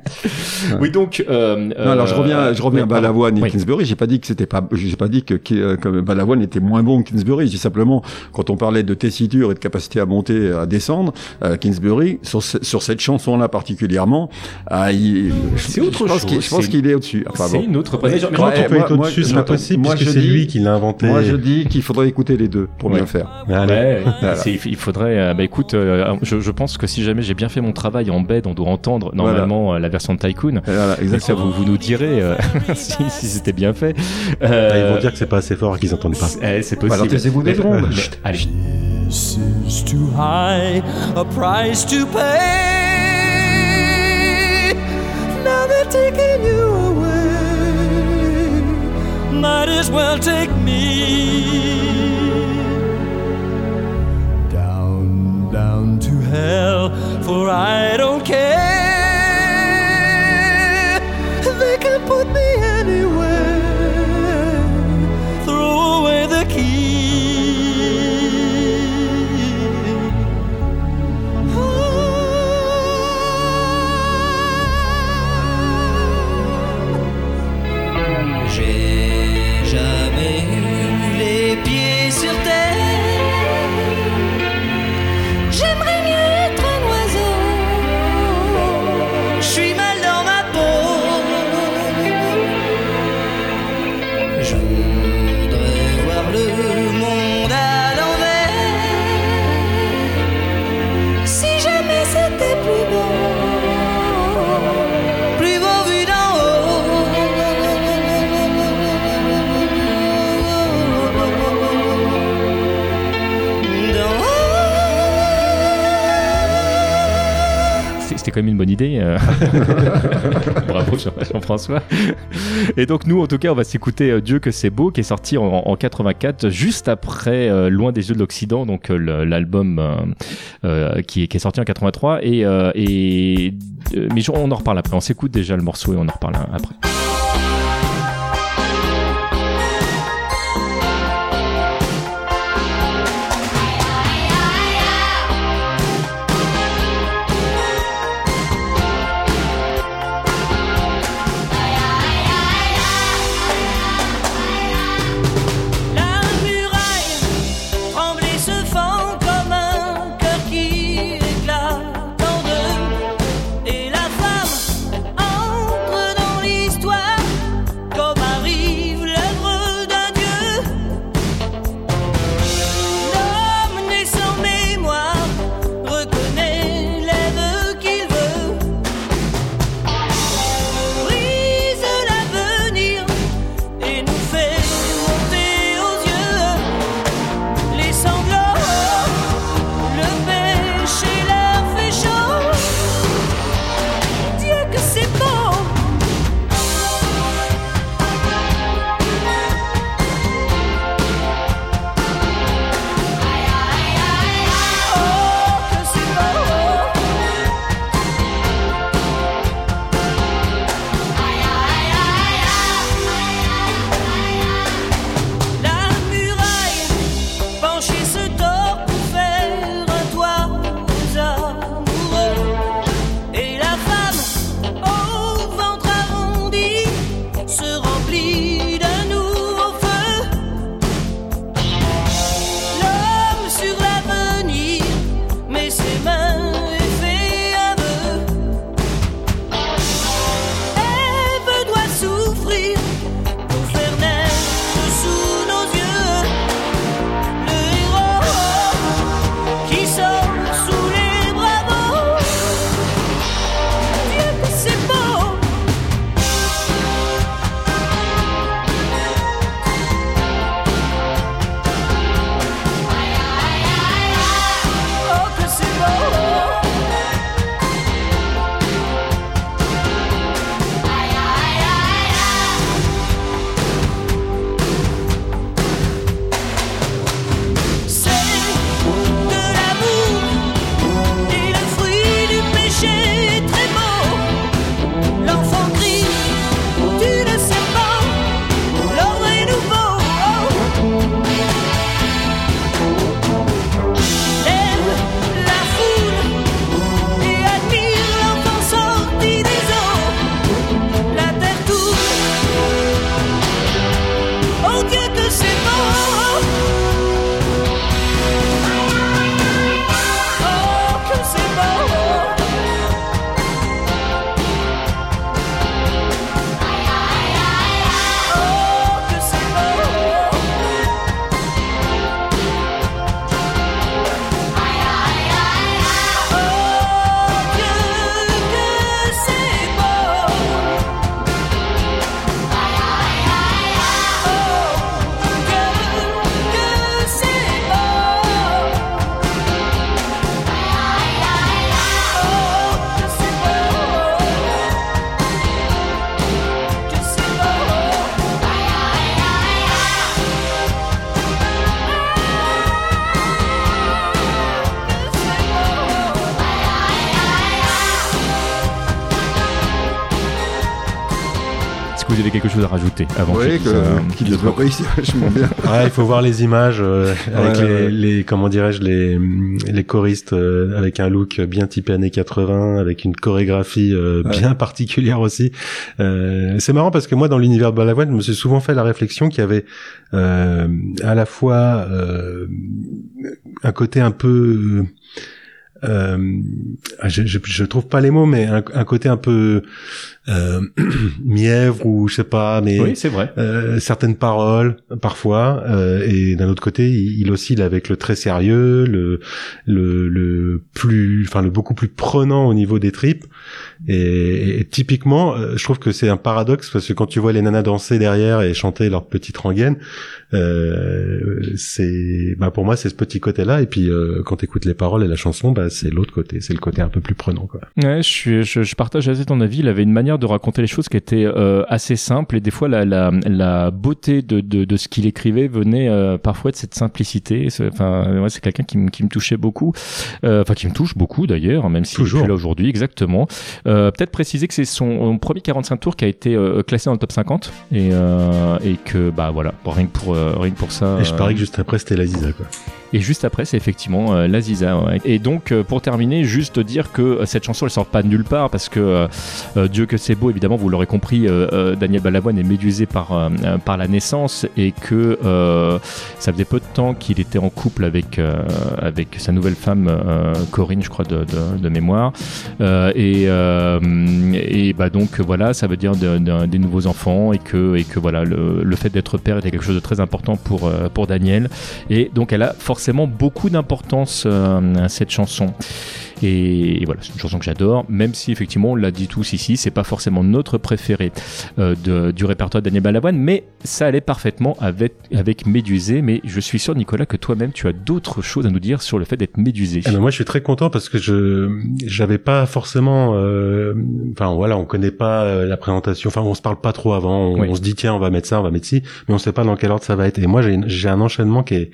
Oui, donc. euh, Non, alors je reviens, je reviens euh, à Balavoine et oui. Kingsbury. J'ai pas dit que c'était pas, j'ai pas dit que, que, que Balavoine était moins bon que Kingsbury. J'ai simplement, quand on parlait de tessiture et de capacité à monter, à descendre, euh, Kingsbury sur, sur cette chanson-là particulièrement, ah, il, C'est je- autre chose, qu'il- Je pense qu'il est au-dessus. Enfin, c'est bon. une autre. Mais- Mais genre- mais Comment Ouais, tu peux moi- être au-dessus C'est moi- pas possible, moi, puisque je c'est dis- lui qui l'a inventé. Moi, je dis qu'il faudrait écouter les deux pour Ouais. bien faire. Allez. Ouais, il faudrait. euh, bah écoute, euh, je, je pense que si jamais j'ai bien fait mon travail en bed, on doit entendre normalement euh, la version de Tycoon. Voilà, Et ça, exactement. vous, vous nous direz euh, si, si c'était bien fait. Ah, Euh, Ils vont dire que c'est pas assez fort et qu'ils n'entendent pas. eh, c'est possible. Alors, taisez-vous secondes. mais- Allez. This is too high a price to pay. Now they're taking you away. Might as well take me down, down to hell, for I don't care. Quand même une bonne idée. euh. Bravo Jean- Jean-François. Et donc nous, en tout cas, on va s'écouter euh, Dieu que c'est beau, qui est sorti en, en 84, juste après euh, Loin des yeux de l'Occident, donc euh, l'album euh, qui, est, qui est sorti en 83. Et, et mais on en reparle après. On s'écoute déjà le morceau et on en reparle après. Que vous avez quelque chose à rajouter avant Oui, que euh, qu'il dise développe ici vachement bien. Ouais, il faut voir les images euh, avec Ouais, les, ouais. les comment dirais-je les les choristes euh, avec un look bien typé années 80 avec une chorégraphie euh, Ouais. bien particulière aussi. Euh, c'est marrant parce que moi dans l'univers de Balavoine, je me suis souvent fait la réflexion qu'il y avait euh, à la fois euh, un côté un peu euh, je, je, je trouve pas les mots, mais un, un côté un peu euh, mièvre ou je sais pas, mais Oui, c'est vrai. euh, certaines paroles parfois. euh, et d'un autre côté, il, il oscille avec le très sérieux, le le, le plus, enfin le beaucoup plus prenant au niveau des tripes. Et, et typiquement, euh, je trouve que c'est un paradoxe parce que quand tu vois les nanas danser derrière et chanter leur petite rengaine, euh, c'est, bah pour moi c'est ce petit côté-là. Et puis euh, quand tu écoutes les paroles et la chanson, bah c'est l'autre côté, c'est le côté un peu plus prenant quoi. Ouais, je, suis, je, je partage assez ton avis. Il avait une manière de raconter les choses qui était euh, assez simple et des fois la, la, la beauté de, de, de ce qu'il écrivait venait euh, parfois de cette simplicité. Enfin, ouais, c'est quelqu'un qui, me- qui me touchait beaucoup, Euh, enfin qui me touche beaucoup d'ailleurs, même est Toujours. plus là aujourd'hui, exactement. Euh, Peut-être préciser que c'est son premier 45 tours qui a été classé dans le top 50 et, et que bah voilà, rien que pour rien que pour ça. Et je parie que juste après c'était la Ziza quoi. Et juste après, c'est effectivement euh, la Ziza. ouais. Et donc, euh, pour terminer, juste dire que euh, cette chanson, elle sort pas de nulle part parce que euh, Dieu que c'est beau, évidemment, vous l'aurez compris, Daniel Balavoine est médusé par par la naissance et que ça faisait peu de temps qu'il était en couple avec avec sa nouvelle femme Corinne, je crois de, de, mémoire. Et et bah donc voilà, ça veut dire de- de- des nouveaux enfants et que et que voilà le, le fait d'être père était quelque chose de très important pour pour Daniel. Et donc elle a forcément beaucoup d'importance euh, cette chanson. Et, et voilà, c'est une chanson que j'adore, même si effectivement on l'a dit tous ici, c'est pas forcément notre préféré euh, de- du répertoire de Daniel Balavoine, mais ça allait parfaitement avec, avec Médusé. Mais je suis sûr, Nicolas, que toi-même tu as d'autres choses à nous dire sur le fait d'être Médusé. Eh ben, moi, je suis très content parce que je j'avais pas forcément, euh, enfin voilà, on connaît pas euh, la présentation, enfin on se parle pas trop avant, on, Oui. on se dit tiens on va mettre ça, on va mettre ci, mais on sait pas dans quel ordre ça va être. Et moi j'ai un enchaînement qui est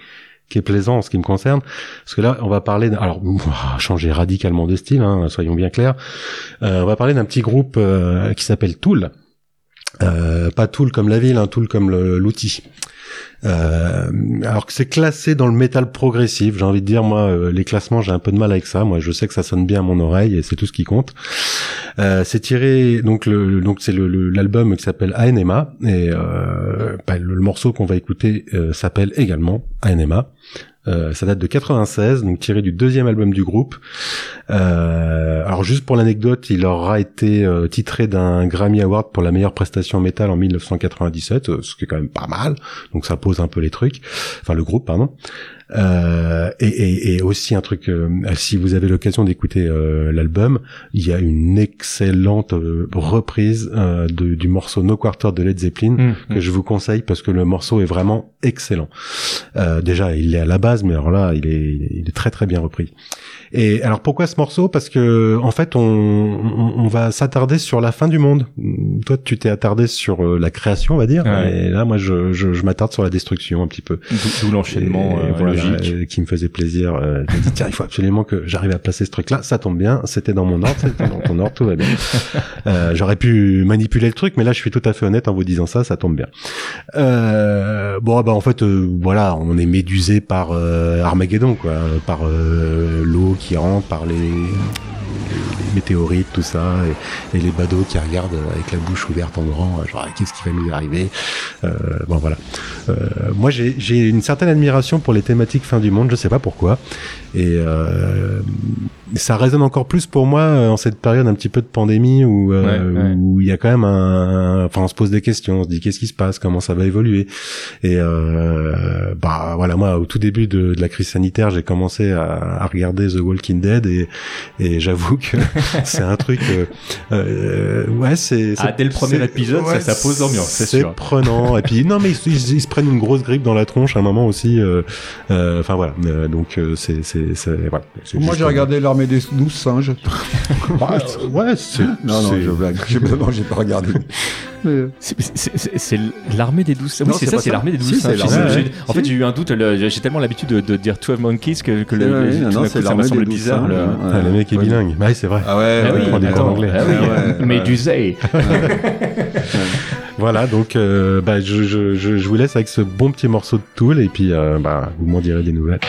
qui est plaisant en ce qui me concerne, parce que là on va parler, alors changer radicalement de style, hein, soyons bien clairs, Euh, on va parler d'un petit groupe euh, qui s'appelle Tool. Euh, pas Tool comme la ville, un Tool comme l'outil. Euh, alors que c'est classé dans le métal progressif, j'ai envie de dire moi euh, les classements j'ai un peu de mal avec ça. Moi je sais que ça sonne bien à mon oreille et c'est tout ce qui compte. Euh, c'est tiré donc le donc c'est l'album qui s'appelle Anema et euh, bah, le, le morceau qu'on va écouter s'appelle également Anema. Euh, ça date de 96, donc tiré du deuxième album du groupe. Euh, alors juste pour l'anecdote, il aura été euh, titré d'un Grammy Award pour la meilleure prestation métal en 1997, euh, ce qui est quand même pas mal. Donc ça pose un peu les trucs, enfin le groupe pardon. Euh, et, et, et aussi un truc, euh, si vous avez l'occasion d'écouter euh, l'album, il y a une excellente euh, reprise euh, de- du morceau No Quarter de Led Zeppelin Mmh, que je vous conseille parce que le morceau est vraiment excellent. Euh, déjà, il est à la base, mais alors là, il est, il est très très bien repris. Et alors pourquoi ce morceau? Parce que en fait, on, on, on va s'attarder sur la fin du monde. Toi, tu t'es attardé sur la création, on va dire, Ouais. et là, moi, je, je, je m'attarde sur la destruction un petit peu. D'où l'enchaînement voilà. Euh, qui me faisait plaisir. Euh, je me dis tiens, il faut absolument que j'arrive à placer ce truc-là. Ça tombe bien, c'était dans mon ordre, c'était dans ton ordre, tout va bien. Euh, J'aurais pu manipuler le truc, mais là, je suis tout à fait honnête en vous disant ça, ça tombe bien. Euh, bon, bah en fait, euh, voilà, on est médusé par euh, Armageddon, quoi, par euh, l'eau qui rentre, par les météorites, tout ça, et, les badauds qui regardent avec la bouche ouverte en grand, genre qu'est-ce qui va nous arriver Euh, Bon, voilà. Euh, moi, j'ai une certaine admiration pour les thématiques fin du monde, je sais pas pourquoi, et euh, ça résonne encore plus pour moi euh, en cette période un petit peu de pandémie où euh, Ouais, ouais. où il y a quand même un, enfin, on se pose des questions, on se dit qu'est-ce qui se passe, comment ça va évoluer, et euh, bah voilà, moi au tout début de, de la crise sanitaire, j'ai commencé à, à regarder The Walking Dead et et j'avoue que c'est un truc, euh, euh, ouais, c'est Ah, c'est- dès le premier c'est- épisode, ça- ça pose l'ambiance, c'est prenant. Et puis non, mais ils, ils- ils se prennent une grosse grippe dans la tronche à un moment aussi. euh, euh, Enfin voilà. Euh, donc euh, c'est c'est c'est voilà. C'est Moi, j'ai un- regardé l'armée des douze singes. Ah, ouais, c'est Non, non, je blague. Non, j'ai pas regardé. Mais- C'est- l'armée des douze. Oui, c'est ça, c'est l'armée des douze. Singes. En fait, j'ai eu un doute. le- J'ai tellement l'habitude de, de dire 12 Monkeys que, que le, non, c'est ça des douze bizarre. le- ouais. Le mec est bilingue. Ouais, c'est vrai. Ah ouais, Ah prend des cours d'anglais. Ouais, ouais, Médusé. Voilà. Donc euh, bah je, je je je vous laisse avec ce bon petit morceau de Tool et puis euh, bah vous m'en direz des nouvelles.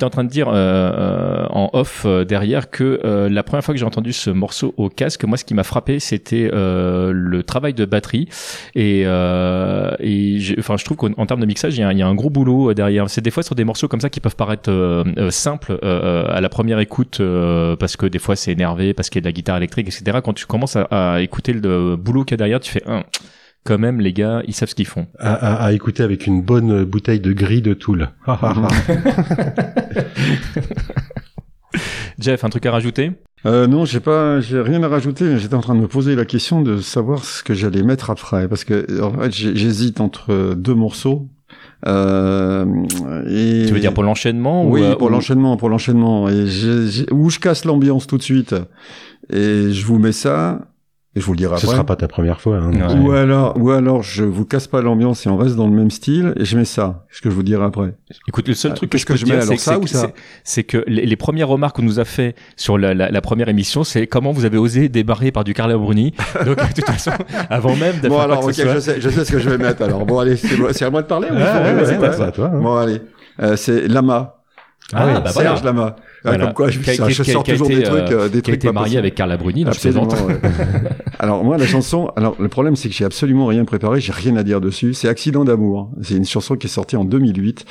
J'étais en train de dire euh, euh, en off euh, derrière que euh, la première fois que j'ai entendu ce morceau au casque, moi ce qui m'a frappé c'était le travail de batterie et, et enfin je trouve qu'en en termes de mixage il y, a, y a un gros boulot derrière. C'est des fois sur des morceaux comme ça qui peuvent paraître simples à la première écoute parce que des fois c'est énervé parce qu'il y a de la guitare électrique etc. Quand tu commences à, à écouter le boulot qu'il y a derrière, tu fais un quand même les gars ils savent ce qu'ils font. À, à- à écouter avec une bonne bouteille de gris de Toul. Jeff, un truc à rajouter? Euh, non, j'ai pas, j'ai rien à rajouter. J'étais en train de me poser la question de savoir ce que j'allais mettre après, parce que en fait, j'hésite entre deux morceaux. Euh, et... Tu veux dire pour l'enchaînement ou, Oui, euh, pour ou- l'enchaînement, pour l'enchaînement. Et j'ai- j'ai- où je casse l'ambiance tout de suite. Et je vous mets ça. Et je vous le dirai Ce après. sera pas ta première fois. Hein. Ouais. Ou alors, ou alors, je vous casse pas l'ambiance et on reste dans le même style et je mets ça. Ce que je vous dirai après. Écoute, le seul Ah, truc que qu'est-ce je peux que je dire, c'est ça que- ou c'est- ça c'est- c'est que les, les premières remarques qu'on nous a fait sur la, la- la première émission, c'est comment vous avez osé débarrer par du Carla Bruni. Donc, de toute façon, avant même Bon alors, ok, que ce soit. je sais, je sais ce que je vais mettre alors. Bon allez, c'est c'est à moi de parler. ou ouais, ouais, c'est ouais. à toi, à toi, hein. Bon allez, Euh, c'est Lama. Ah, Ouais, bah voilà. Serge Lama. Ah, Voilà. Comme quoi, je, Qui a- ça, qui- je qui a- sors qui a toujours été, des trucs, euh, euh, des qui a trucs été pas marié avec Carla Bruni, je Absolument. plaisante. ouais. alors moi, la chanson, alors le problème c'est que j'ai absolument rien préparé, j'ai rien à dire dessus. C'est Accident d'amour. C'est une chanson qui est sortie en 2008.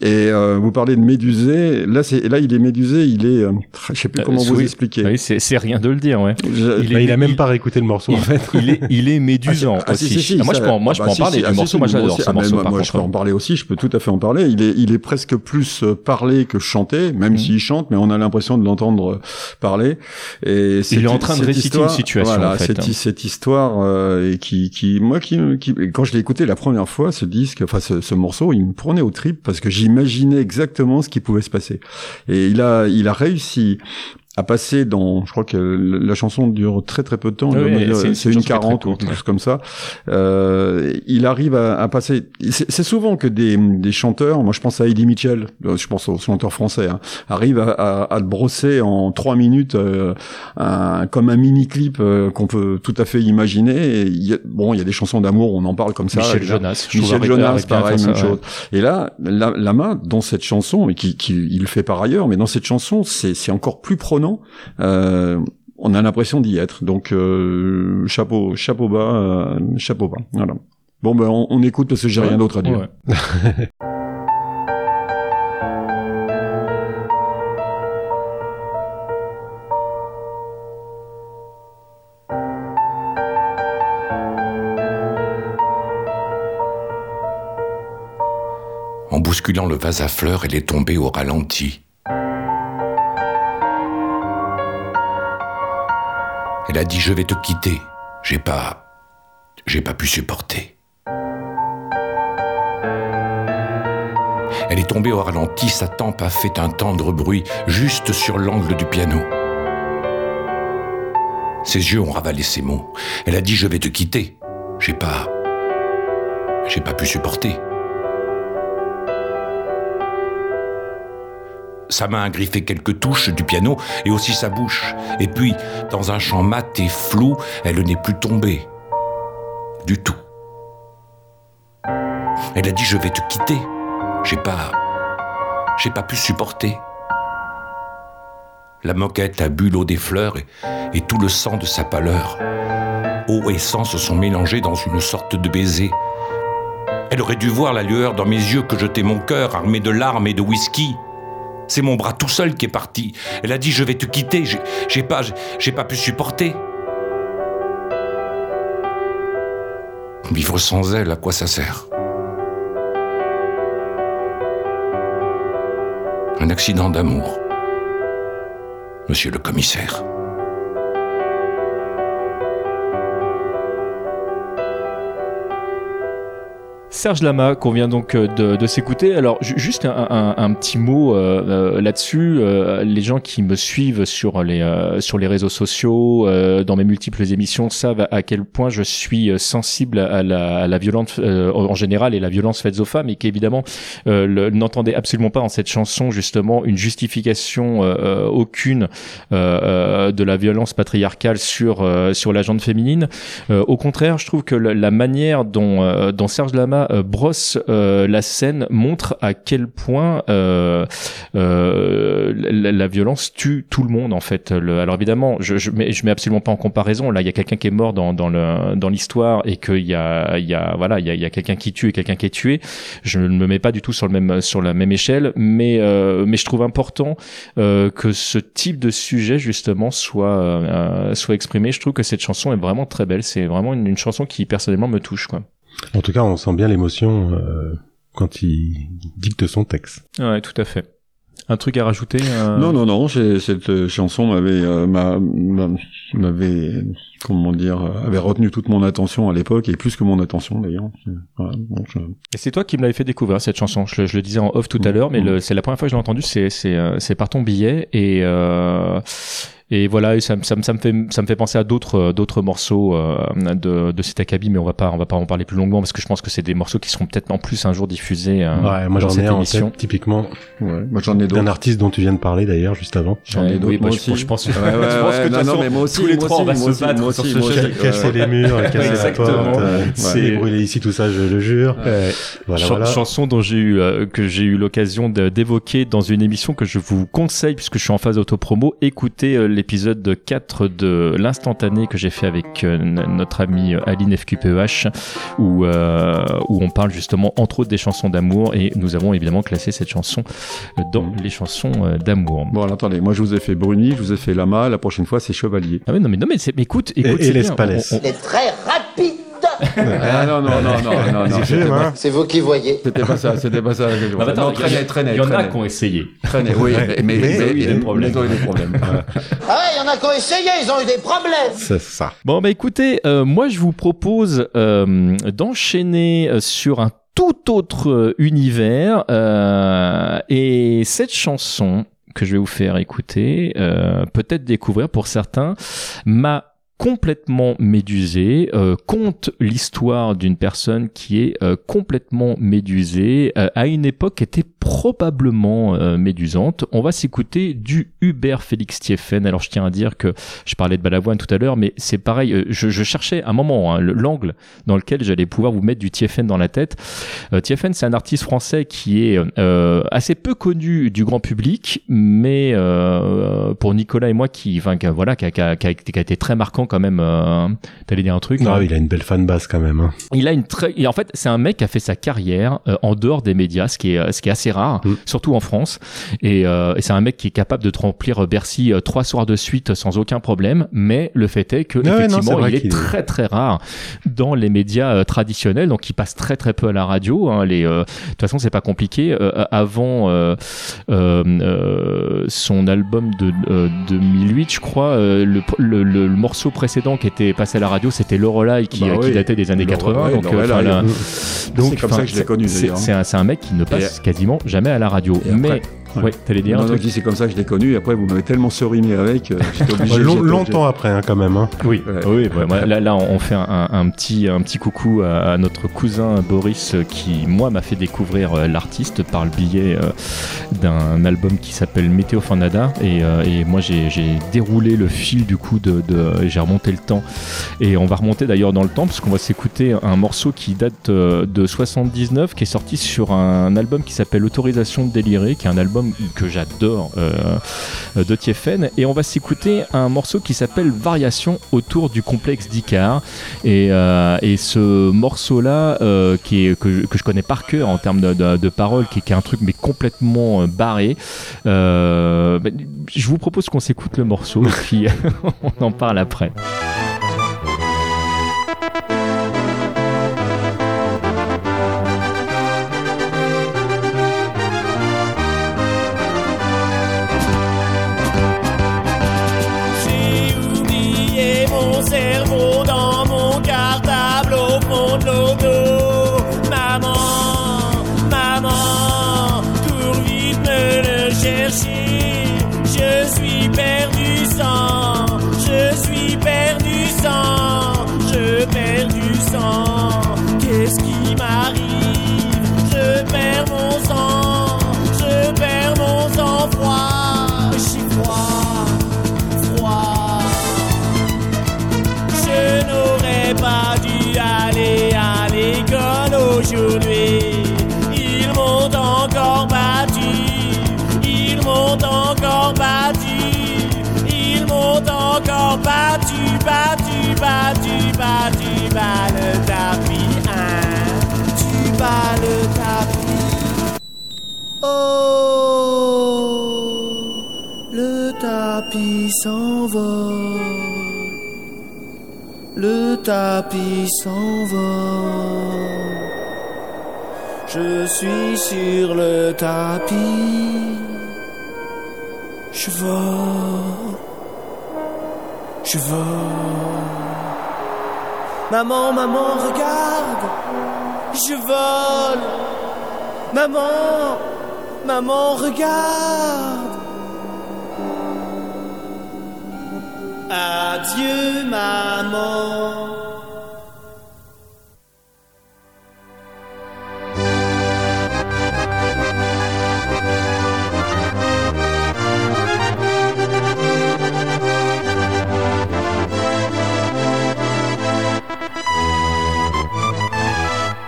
Et euh, vous parlez de Médusé. Là, c'est là, il est Médusé. Il est, euh, je sais plus Euh, comment vous oui. expliquer. Oui, c'est c'est rien de le dire, ouais. Je- Il Bah, est- il a même il- pas réécouté le morceau il, en fait. il est, il est médusant Ah, si, aussi. si, si, Ah, moi, ça- je peux en, moi, ah, je peux bah, en si, parler du ah, morceau. moi, j'adore ce ah, morceau. moi, je peux en parler aussi. Je peux tout à fait en parler. Il est, il est presque plus euh, parlé que chanté, même Mhm. s'il chante, mais on a l'impression de l'entendre parler. Et cette- est en train de réciter une histoire- situation, Voilà, en fait, cette, hein. cette histoire euh, et qui, qui, moi, qui, qui, quand je l'ai écouté la première fois, ce disque, enfin, ce, ce morceau, il me prenait au trip parce que j'imaginais exactement ce qui pouvait se passer. Et il a, il a réussi à passer dans, je crois que la chanson dure très très peu de temps, Oui, c'est une une chanson qui est très 40 ou quelque chose comme ça. Euh, il arrive à, à passer. C'est souvent que des, des chanteurs, moi je pense à Eddie Mitchell, euh, je pense aux chanteurs français, hein, arrivent à, à, à brosser en trois minutes euh, un- comme un mini clip qu'on peut tout à fait imaginer. Et il y a, bon, il y a des chansons d'amour, on en parle comme ça. Michel évidemment. Jonas, Michel Jonas, pareil, même ça, ouais. chose. Et là, la, Lama, dans cette chanson, et qui, qui il le fait par ailleurs, mais dans cette chanson, c'est c'est encore plus prenant. Euh, on a l'impression d'y être. Donc euh, chapeau, chapeau bas, euh, chapeau bas. Voilà. Bon ben on, on écoute parce que j'ai rien d'autre à dire. Ouais. En bousculant le vase à fleurs, elle est tombée au ralenti. Elle a dit Je vais te quitter. J'ai pas. J'ai pas pu supporter. Elle est tombée au ralenti, sa tempe a fait un tendre bruit juste sur l'angle du piano. Ses yeux ont ravalé ses mots. Elle a dit Je vais te quitter. J'ai pas. J'ai pas pu supporter. Sa main a griffé quelques touches du piano et aussi sa bouche. Et puis, dans un chant mat et flou, elle n'est plus tombée. Du tout. Elle a dit Je vais te quitter. J'ai pas. J'ai pas pu supporter. La moquette a bu l'eau des fleurs et, et tout le sang de sa pâleur. Eau et sang se sont mélangés dans une sorte de baiser. Elle aurait dû voir la lueur dans mes yeux que jetait mon cœur armé de larmes et de whisky. C'est mon bras tout seul qui est parti. Elle a dit je vais te quitter. J'ai- pas, pas pu supporter. Vivre sans elle, à quoi ça sert? Un accident d'amour. Monsieur le commissaire. Serge Lama qu'on vient donc euh, de, de s'écouter. Alors ju- juste un, un- un petit mot euh, euh, là-dessus. Euh, les gens qui me suivent sur les euh, sur les réseaux sociaux, euh, dans mes multiples émissions, savent à, quel point je suis sensible à la, à la violence en général et la violence faite aux femmes, et qu'évidemment n'entendait absolument pas en cette chanson justement une justification aucune de la violence patriarcale sur sur la gente féminine. Au contraire, je trouve que le- la manière dont, dont Serge Lama euh, brosse euh, la scène montre à quel point euh, la, la violence tue tout le monde en fait. Alors évidemment, je, je, mets, je mets absolument pas en comparaison. Là, il y a quelqu'un qui est mort dans, dans le dans l'histoire et qu'il y a il y a voilà il y a, il y a quelqu'un qui tue et quelqu'un qui est tué. Je ne me mets pas du tout sur le même sur la même échelle, mais euh, mais je trouve important euh, que ce type de sujet justement soit euh, soit exprimé. Je trouve que cette chanson est vraiment très belle. C'est vraiment une, une chanson qui personnellement me touche quoi. En tout cas, on sent bien l'émotion euh, quand il dicte son texte. Ouais, tout à fait. Un truc à rajouter euh, Non, non, non, cette euh, chanson m'avait, euh, m'a- m'a- m'avait, comment dire, euh, avait retenu toute mon attention à l'époque, et plus que mon attention d'ailleurs. Voilà, bon, je- Et c'est toi qui me l'avais fait découvrir cette chanson. Je, le- je le disais en off tout à l'heure, mais le- c'est la première fois que je l'ai entendue. C'est c'est par ton billet et euh, Et voilà, et ça, me- ça, me- ça me fait ça me fait penser à d'autres euh, d'autres morceaux euh, de de cet acabit, mais on va pas on va pas en parler plus longuement parce que je pense que c'est des morceaux qui seront peut-être en plus un jour diffusés. euh, Ouais, moi j'en ai un en tête, typiquement. Ouais, moi j'en ai D'un d'autres. artiste dont tu viens de parler d'ailleurs, juste avant. J'en ai d'autres. oui, bah, moi je- aussi. je pense- Ouais, ouais, je pense que non, mais moi aussi, tous les moi trois, on va se battre sur ce. Casser les murs, casser la porte, C'est- brûler ici tout ça, je le jure. Voilà, Chan- voilà. Chanson dont j'ai eu que j'ai eu l'occasion d'évoquer dans une émission que je vous conseille puisque je suis en phase d'autopromo. Écoutez l'épisode 4 de l'instantané que j'ai fait avec euh, notre amie euh, Aline FQPEH où euh, où on parle justement entre autres des chansons d'amour et nous avons évidemment classé cette chanson dans les chansons euh, d'amour. Bon, alors, attendez, moi je vous ai fait Bruni, je vous ai fait Lama, la prochaine fois c'est Chevalier. Ah ouais, non mais non mais, mais écoute écoute et bien. On- on- Il est très rapide. Ah non, non, non, non, non, non, pas, C'est vous qui voyez. c'était pas ça, c'était pas ça. que je Ah, bah, voulais. attends, non, il y a- traînez, traînez, Il y en a qui ont essayé. Traînez, oui, mais, mais, Mais- des problèmes. ils ont eu des problèmes. Voilà. Ah ouais, il y en a qui ont essayé, ils ont eu des problèmes. C'est ça. Bon, bah écoutez, euh, moi je vous propose euh, d'enchaîner euh, sur un tout autre euh, univers euh, et cette chanson que je vais vous faire écouter, euh, peut-être découvrir pour certains, m'a complètement médusé, euh, conte l'histoire d'une personne qui est euh, complètement médusée, euh, à une époque était probablement euh, médusante. On va s'écouter du Hubert Félix Thieffen. Alors je tiens à dire que je parlais de Balavoine tout à l'heure, mais c'est pareil, euh, je, je cherchais un moment hein, le- l'angle dans lequel j'allais pouvoir vous mettre du Thieffen dans la tête. Thieffen, c'est un artiste français qui est assez peu connu du grand public, mais pour Nicolas et moi, qui, enfin, qui voilà, qui qui qui qui a été très marquant quand même. Euh, T'allais dire un truc Non, hein il a une belle fan base quand même. hein. il a une très, en fait, c'est un mec qui a fait sa carrière euh, en dehors des médias, ce qui est, ce qui est assez rare, Mm. surtout en France. Et, euh, et c'est un mec qui est capable de te remplir Bercy euh, trois soirs de suite sans aucun problème. Mais le fait est que non, effectivement, il est très très rare dans les médias euh, traditionnels, donc il passe très très peu à la radio. Hein, les, euh, de toute façon, c'est pas compliqué. Euh, avant euh, euh, euh, son album de euh, 2008, je crois, euh, le, le, le- le morceau précédent qui était passé à la radio, c'était Lorelai qui, Bah euh, qui datait des années 80. Lorelai, donc, euh, C'est comme ça que je l'ai connu, C'est un, mec qui ne passe Et- quasiment jamais à la radio. Mais, après- ouais, t'allais dire non, un non, c'est comme ça que je l'ai connu et après vous m'avez tellement seriné avec, euh, j'étais obligé. Long- j'étais longtemps après, hein, quand même. Hein. Oui, Ouais. oui, ouais, ouais, là, là, on fait un, petit, un petit coucou à, à notre cousin Boris euh, qui, moi, m'a fait découvrir euh, l'artiste par le biais euh, d'un album qui s'appelle Météo Fanada. Et, euh, et moi, j'ai j'ai déroulé le fil du coup de, de- j'ai remonté le temps. Et on va remonter d'ailleurs dans le temps parce qu'on va s'écouter un morceau qui date de 79, qui est sorti sur un album qui s'appelle Autorisation de délirer, qui est un album que j'adore euh, de Tiefen. Et on va s'écouter un morceau qui s'appelle Variation autour du complexe d'Icar. Et, euh, et ce morceau-là, euh, que, que je connais par cœur en termes de, de, paroles, qui, est un truc mais complètement euh, barré, bah, je vous propose qu'on s'écoute le morceau puis on en parle après. Tapis s'envole, le tapis s'envole. Je suis sur le tapis, je vole, je vole. Maman, maman, regarde, je vole. Maman, maman, regarde. Adieu, maman.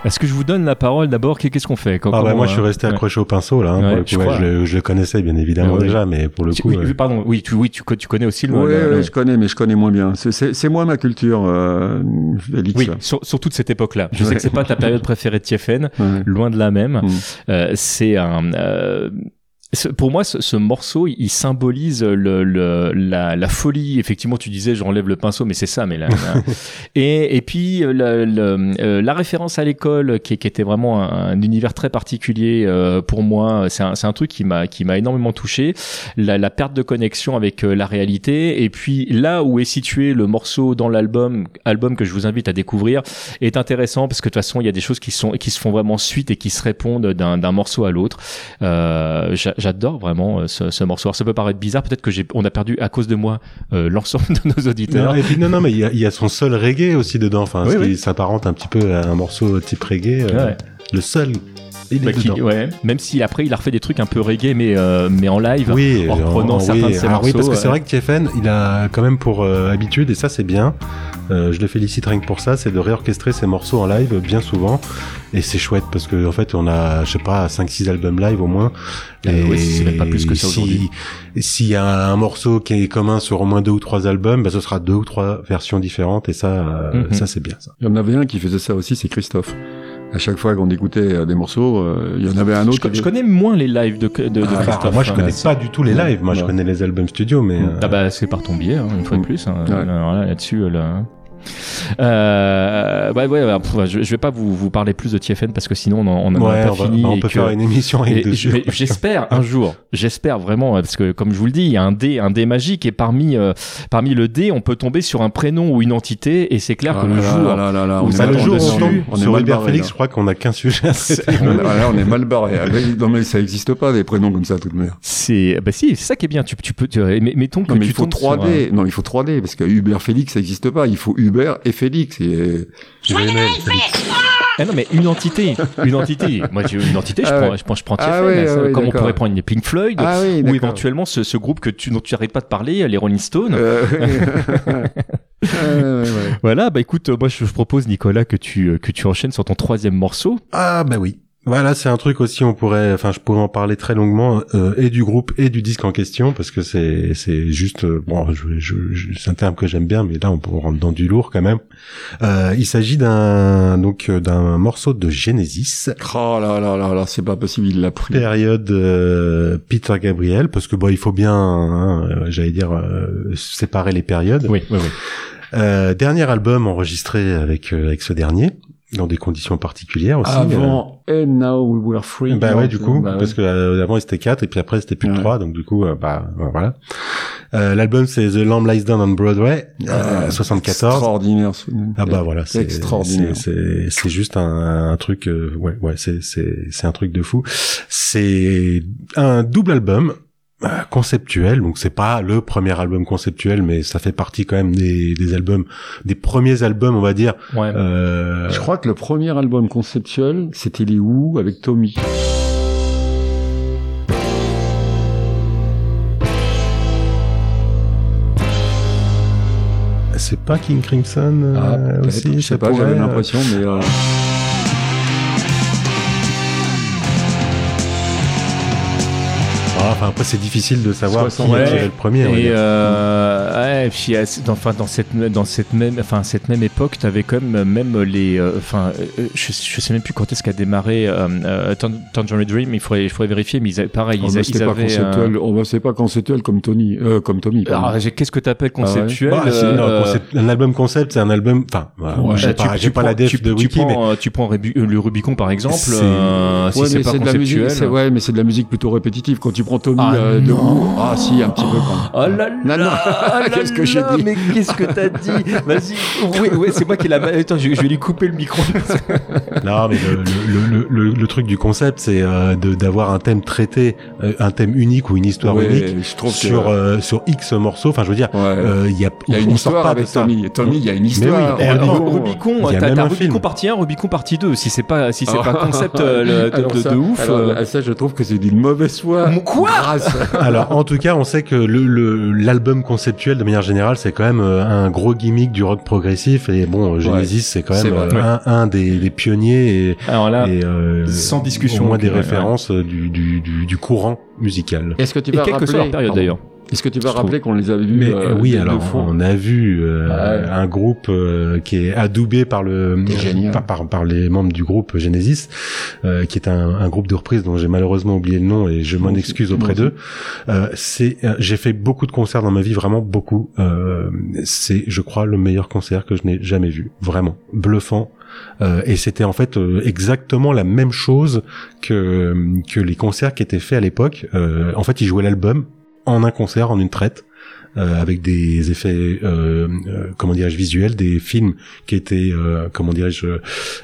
Est-ce que je vous donne la parole d'abord? Qu'est-ce qu'on fait? Quand- Ah bah comment, moi je suis euh, resté ouais. accroché au pinceau là. hein, Ouais, pour le je coup, ouais, crois? je, le, je le connaissais bien évidemment Ouais, ouais. déjà, mais pour le Tu- coup. oui, euh, oui, pardon, oui, tu, oui, tu, co- tu connais aussi le. Oui, le- je connais, mais je connais moins bien. C'est- C'est c'est moins ma culture, euh, Félix. Oui, sur, surtout de cette époque-là. Je sais que c'est pas ta période préférée de TFN, Ouais. loin de la même. Mm. Euh, c'est un. euh, pour moi, ce, ce morceau, il symbolise le, le, la, la folie. Effectivement, tu disais, j'enlève le pinceau, mais c'est ça. Mais là, là. et, et puis le, le- euh, la référence à l'école, qui, qui était vraiment un, un univers très particulier euh, pour moi. C'est un, un truc qui m'a qui m'a énormément touché. La, la perte de connexion avec euh, la réalité. Et puis là où est situé le morceau dans l'album, album que je vous invite à découvrir, est intéressant parce que de toute façon, il y a des choses qui sont qui se font vraiment suite et qui se répondent d'un morceau à l'autre. Euh, J'adore vraiment euh, ce, ce morceau. Alors, ça peut paraître bizarre, peut-être que j'ai on a perdu à cause de moi euh, l'ensemble de nos auditeurs. Non, et puis non, non, mais il y a, il y a son seul reggae aussi dedans, enfin, Oui, ce qui oui. s'apparente un petit peu à un morceau type reggae. euh, Ouais. Le seul, il est Bah, ouais, même si après il a refait des trucs un peu reggae mais euh, mais en live Oui, en reprenant en- certains oui. de ses Alors morceaux. oui, parce que c'est vrai que TFN, il a quand même pour euh, habitude, et ça c'est bien, euh, je le félicite rien que pour ça, c'est de réorchestrer ses morceaux en live bien souvent, et c'est chouette parce que en fait on a, je sais pas, 5-6 albums live au moins, Euh, et oui, c'est même pas plus que ça si- aujourd'hui. S'il y a un morceau qui est commun sur au moins deux ou trois albums, bah, ce sera deux ou trois versions différentes, et ça, euh, Mhm. ça c'est bien ça. Il y en avait un qui faisait ça aussi, c'est Christophe. À chaque fois qu'on écoutait euh, des morceaux, euh, il y en avait un je, autre. je avait- connais moins les lives de, de, de Ah, Christophe. moi je hein. connais pas du tout les lives, moi je connais les albums studio, mais euh, Ah bah c'est par ton biais, hein, une fois de Mm. plus. hein. Ouais. Alors là, là-dessus, euh, là. Euh, ouais, ouais, ouais, pff, je, je vais pas vous, vous parler plus de TFN parce que sinon on en, on en a pas on, fini. on et peut que- faire une émission J'espère un jour, j'espère vraiment, parce que comme je vous le dis, il y a un dé, un dé magique et parmi euh, parmi le dé, on peut tomber sur un prénom ou une entité et c'est clair Ah que le jour là là là on Bah, le mal- jour dessus, on tombe on est sur Hubert barré, Félix, je crois qu'on a qu'un sujet à traiter. on, est- là, on est mal barré. Ah, Non mais ça existe pas des prénoms comme ça de toute manière. c'est bah si, c'est ça qui est bien. Tu, tu peux, tu, mettons que Non mais tu il faut tombes sur un- 3D. Non il faut 3D parce que Hubert Félix ça existe pas. Il faut Hubert et Félix. Et... Ah non, mais une entité, une entité. Moi, j'ai une entité, je Ah prends, ouais. je prends, je prends Ah TFN, ouais, ah ouais, comme on pourrait prendre une Pink Floyd, Ah oui, ou éventuellement ce, ce groupe que tu, dont tu n'arrêtes pas de parler, les Rolling Stones. Euh, ouais, ouais, ouais. Voilà, bah écoute, moi je je propose Nicolas que tu euh, que tu enchaînes sur ton troisième morceau. Ah bah oui. Voilà, c'est un truc aussi, on pourrait, enfin, je pourrais en parler très longuement, euh, et du groupe et du disque en question, parce que c'est, c'est juste, euh, bon, je, je, je- c'est un terme que j'aime bien, mais là, on peut rentrer dans du lourd quand même. Euh, il s'agit d'un, donc, euh, d'un morceau de Genesis, Oh là là là là, c'est pas possible, il l'a pris. période euh, Peter Gabriel, parce que bon, il faut bien, hein, j'allais dire, euh, séparer les périodes. Oui, oui, oui. Euh, dernier album enregistré avec euh, avec ce dernier, dans des conditions particulières aussi. euh, Avant And Now We Were Free. Bah ouais, du coup, bah parce que euh, avant c'était 4 et puis après c'était plus Ouais. 3, donc du coup, euh, bah euh, voilà. Euh, L'album c'est The Lamb Lies Down on Broadway, euh, Ah, 74. Extraordinaire. Ah bah voilà, c'est extraordinaire. c'est- juste un, un truc, euh, ouais ouais, c'est c'est c'est un truc de fou. C'est un double album euh, conceptuel, donc c'est pas le premier album conceptuel, mais ça fait partie quand même des, des albums, des premiers albums, on va dire. Ouais. Euh, Je crois que le premier album conceptuel, c'était les Who avec Tommy. c'est pas King Crimson euh, Ah, peut-être, aussi, je sais pas, j'avais euh, l'impression, mais Ah, enfin après c'est difficile de savoir qui a tiré le premier. Et euh, ouais, et puis euh, dans, enfin, dans cette dans cette même enfin cette même époque, t'avais quand même même les euh, enfin euh, je, je sais même plus quand est-ce qu'a démarré euh, euh, Tan- Tangerine Dream. Il faudrait il faudrait vérifier, mais ils avaient- pareil oh, ils, bah, ils pas avaient. conceptuel. euh, Oh, bah, c'est pas conceptuel comme Tony, euh, comme Tommy. j'ai- qu'est-ce que t'appelles Ah ouais conceptuel Bah, non, euh, concept- un album concept, c'est un album. Enfin, voilà, Ouais, j'ai euh, pas, tu- pas la prends- def tu- de tu wiki, mais prends, euh, tu prends Rubi- euh, le Rubicon par exemple. C'est- euh, si Ouais, c'est mais pas c'est de la musique, conceptuel. c'est ouais, mais c'est de la musique plutôt répétitive. Quand tu prends Tommy Ah, euh, de non. Who. Ah si, un petit peu quand même. Oh là Non, non. là, Qu'est-ce que j'ai dit Mais qu'est-ce que t'as dit Vas-y. Oui, oui, c'est moi qui l'a. Attends, je, je vais lui couper le micro. Non, mais le, le, le, le, le truc du concept, c'est euh, de- d'avoir un thème traité, euh, un thème unique ou une histoire Ouais, unique je trouve que- sur euh, sur X morceaux. Enfin, je veux dire, euh, il y a, y a une on sort histoire pas avec de ça. Tommy. Tommy, il y a une Mais histoire. oui, Et Rubicon, Rubicon, t'as Rubicon film. partie 1, Rubicon partie 2. Si c'est pas, si c'est pas un concept euh, le- de, ouf. alors, euh, ça, je trouve que c'est d'une mauvaise foi. Quoi Grâce. Alors, en tout cas, on sait que le le- l'album conceptuel, de manière générale, c'est quand même euh, un gros gimmick du rock progressif. Et bon, Genesis, c'est quand même vrai. euh, un, un des, des pionniers et, Alors là, et, euh, sans discussion, au moins des ouais, références du, du, du, du courant musical. Est-ce que tu Et vas quelle que rappeler soit leur période, d'ailleurs. Est-ce que tu vas rappeler qu'on les avait vus Mais euh, euh, oui, alors on a vu euh, Ouais. un groupe euh, qui est adoubé par le par, par, par les membres du groupe Genesis, euh, qui est un, un groupe de reprises dont j'ai malheureusement oublié le nom et je m'en excuse auprès d'eux. Euh, c'est j'ai fait beaucoup de concerts dans ma vie, vraiment beaucoup. Euh, c'est, je crois, le meilleur concert que je n'ai jamais vu, vraiment bluffant. Euh, et c'était en fait euh, exactement la même chose que que les concerts qui étaient faits à l'époque. Euh, en fait, ils jouaient l'album en un concert, en une traite. Euh, avec des effets, euh, euh, comment dirais-je, visuels, des films qui étaient, euh, comment dirais-je,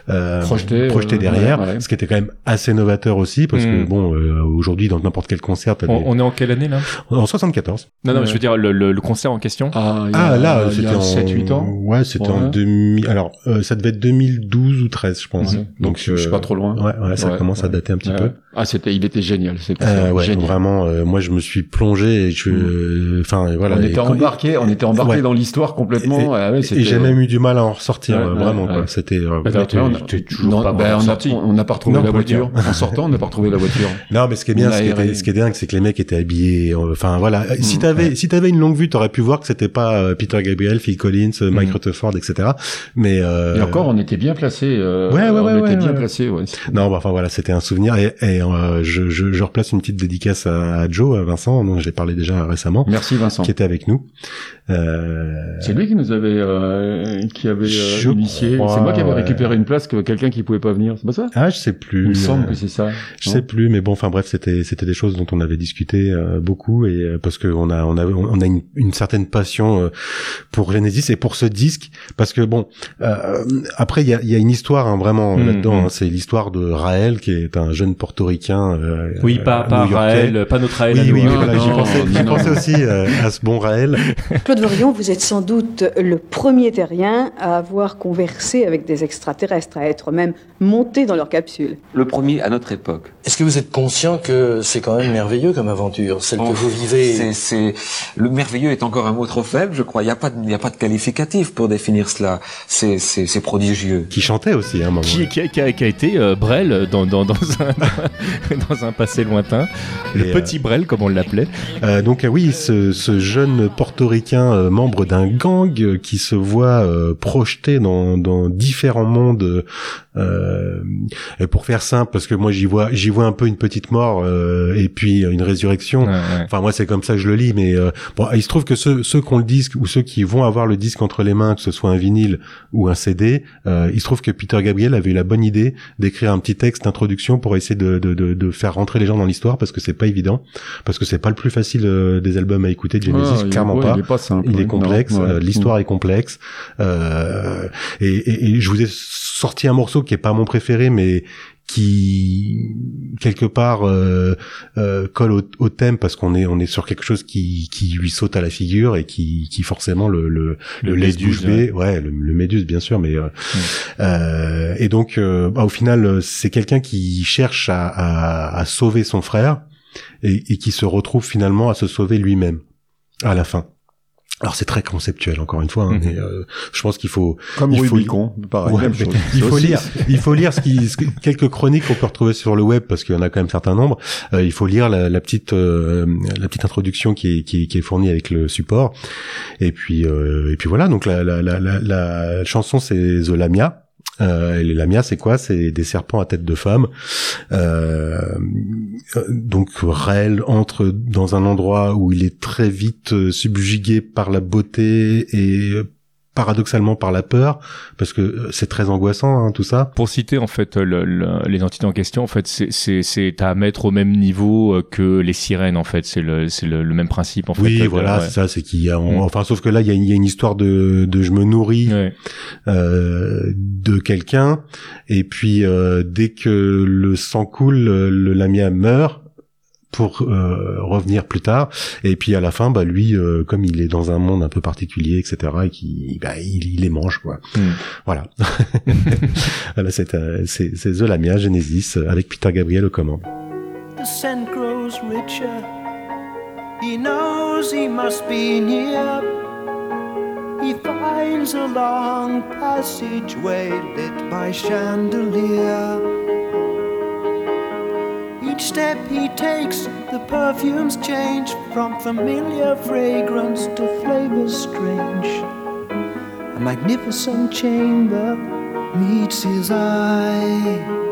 euh, Projetés, euh, derrière, ouais, ouais. ce qui était quand même assez novateur aussi, parce que Mm. bon, euh, aujourd'hui, dans n'importe quel concert, t'as on, des- on est en quelle année là? En 74. Non, non, mais Ouais. je veux dire le, le, le concert en question. Ah, il y a- Ah là, c'était en 7-8 ans. Ouais, c'était en Ouais. 2000. Alors, euh, ça devait être 2012 ou 13, je pense. Ouais. Donc, je suis euh, pas trop loin. Ouais, ouais, ça Ouais, commence à dater un petit Ouais. peu. Ah, c'était, il était génial. C'était Euh, ouais, génial. vraiment. euh, moi, je me suis plongé et je, enfin, voilà. On et était embarqué, on était embarqué Ouais. dans l'histoire complètement. Et, Ah ouais, et c'était- j'ai même eu du mal à en ressortir, Ouais, euh, vraiment. C'était. euh, Bah, on a- t'es toujours non, pas n'a retrouvé Non, la voiture. en sortant, on n'a pas retrouvé la voiture. Non, mais ce qui est bien, a ce qui, était, ce qui est dingue, c'est que les mecs étaient habillés. euh, Enfin, voilà. Si Mm, t'avais, ouais. si t'avais une longue vue, t'aurais pu voir que c'était pas euh, Peter Gabriel, Phil Collins, euh, Mike. Rutherford, etc. Mais euh, Et encore, on était bien placés. euh, Ouais, ouais, ouais, On était ouais, bien ouais. Non, bah, enfin voilà, c'était un souvenir et, euh, je, je, je replace une petite dédicace à, à Joe, à Vincent, dont j'ai parlé déjà récemment, Merci Vincent. qui était avec nous. Euh, C'est lui qui nous avait, euh, qui avait euh, initié. C'est moi qui avais ouais. récupéré une place que quelqu'un qui pouvait pas venir. C'est pas ça? Ah, je sais plus. Il me semble euh, que c'est ça. Je sais plus, mais bon, enfin bref, c'était c'était des choses dont on avait discuté euh, beaucoup et euh, parce que on a on a on a une, une certaine passion euh, pour Genesis et pour ce disque parce que bon, euh, après il y a, il y a une histoire hein, vraiment Mhm. là-dedans. hein. c'est l'histoire de Raël qui est un jeune portoricain. euh, Oui, pas, euh, pas. Raël, pas notre Raël. Oui, oui, oui, voilà, j'y pensais, pensais aussi euh, à ce bon Raël. Claude Vorion, vous êtes sans doute le premier terrien à avoir conversé avec des extraterrestres, à être même monté dans leur capsule. Le premier à notre époque. Est-ce que vous êtes conscient que c'est quand même merveilleux comme aventure, celle que Oh, vous vivez? C'est, le merveilleux est encore un mot trop faible, je crois. Il n'y a pas de, il y a pas de qualificatif pour définir cela. C'est, prodigieux. Qui chantait aussi, hein, à un moment. Qui, qui, a- qui a, qui a été euh, Brel dans, dans, dans, un, dans un passé lointain. Le Et, euh, petit Brel, comme on l'appelait. Euh, donc euh, oui, ce, ce jeune portoricain euh, membre d'un gang euh, qui se voit euh, projeté dans, dans différents mondes. Euh, et pour faire simple, parce que moi j'y vois j'y vois un peu une petite mort euh, et puis une résurrection. Ouais, ouais. Enfin moi c'est comme ça que je le lis, mais euh, bon il se trouve que ceux ceux qui ont le disque ou ceux qui vont avoir le disque entre les mains, que ce soit un vinyle ou un CD, euh, il se trouve que Peter Gabriel avait eu la bonne idée d'écrire un petit texte d'introduction pour essayer de, de, de, de faire rentrer les gens dans l'histoire parce que c'est pas évident, parce que c'est pas le plus facile euh, des albums à écouter de Genesis, Ah, il- clairement ouais, pas. Il est pas simple. Il ouais, est complexe, euh, l'histoire est complexe, euh, et, et- et je vous ai sorti un morceau qui est pas mon préféré, mais qui quelque part euh, euh, colle au, au thème parce qu'on est on est sur quelque chose qui qui lui saute à la figure et qui qui forcément le le, Le bée. ouais, le, le méduse bien sûr mais euh, euh, et donc bah, au final c'est quelqu'un qui cherche à, à, à sauver son frère et, et qui se retrouve finalement à se sauver lui-même à la fin alors c'est très conceptuel encore une fois, hein, Mhm. mais euh, je pense qu'il faut Comme il faut Rubicon, pareil, Ouais, même mais chose. il faut aussi- lire, il faut lire ce qui, ce que- quelques chroniques qu'on peut retrouver sur le web parce qu'il y en a quand même un certain nombre. Euh, il faut lire la, la petite, euh, la petite introduction qui est, qui, qui est fournie avec le support. Et puis, euh, et puis voilà. Donc la, la, la, la, la chanson c'est The Lamia. Euh, les Lamia, c'est quoi? C'est des serpents à tête de femme. Euh, euh, donc Raël entre dans un endroit où il est très vite euh, subjugué par la beauté et paradoxalement par la peur, parce que euh, c'est très angoissant hein, tout ça. Pour citer en fait le- le- les entités en question, en fait, c'est- à mettre au même niveau euh, que les sirènes. En fait, c'est le le, le même principe. En Oui, fait, voilà, Ouais. c'est ça, c'est qu'il y a, on- Mm. enfin, sauf que là, il y a, une- il y a une histoire de, de je me nourris euh, de quelqu'un, et puis euh, dès que le sang coule, le, le Lamia meurt pour euh, revenir plus tard, et puis à la fin, bah lui, euh, comme il est dans un monde un peu particulier, etc., et qui, bah, il, il les mange, quoi. Mm. Voilà. voilà, c'est euh, c'est c'est The Lamia Genesis euh, avec Peter Gabriel aux commandes. The scent grows richer. He knows he must be near. He finds a long passageway lit by chandelier. Each step he takes, the perfumes change from familiar fragrance to flavors strange. A magnificent chamber meets his eye.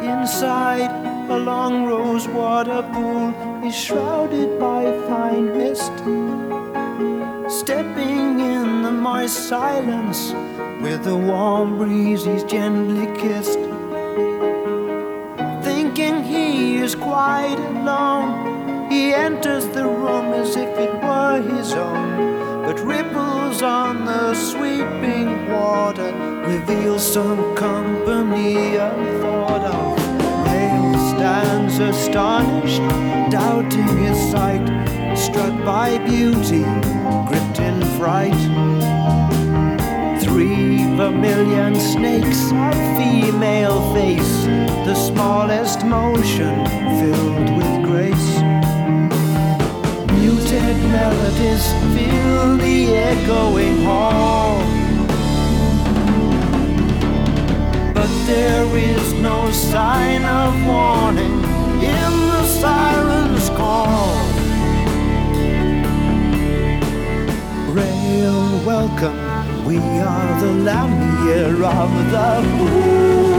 Inside, a long rose water pool is shrouded by fine mist. Stepping in the moist silence, with the warm breeze he's gently kissed. Thinking he is quite alone, he enters the room as if it were his own. But ripples on the sweeping water reveal some company unthought of. Rail stands astonished, doubting his sight, struck by beauty, gripped in fright. Three vermilion snakes of female face, the smallest motion filled with grace. Muted melodies fill the echoing hall. But there is no sign of warning in the siren's call. Rail, welcome, we are the Lamia of the moon.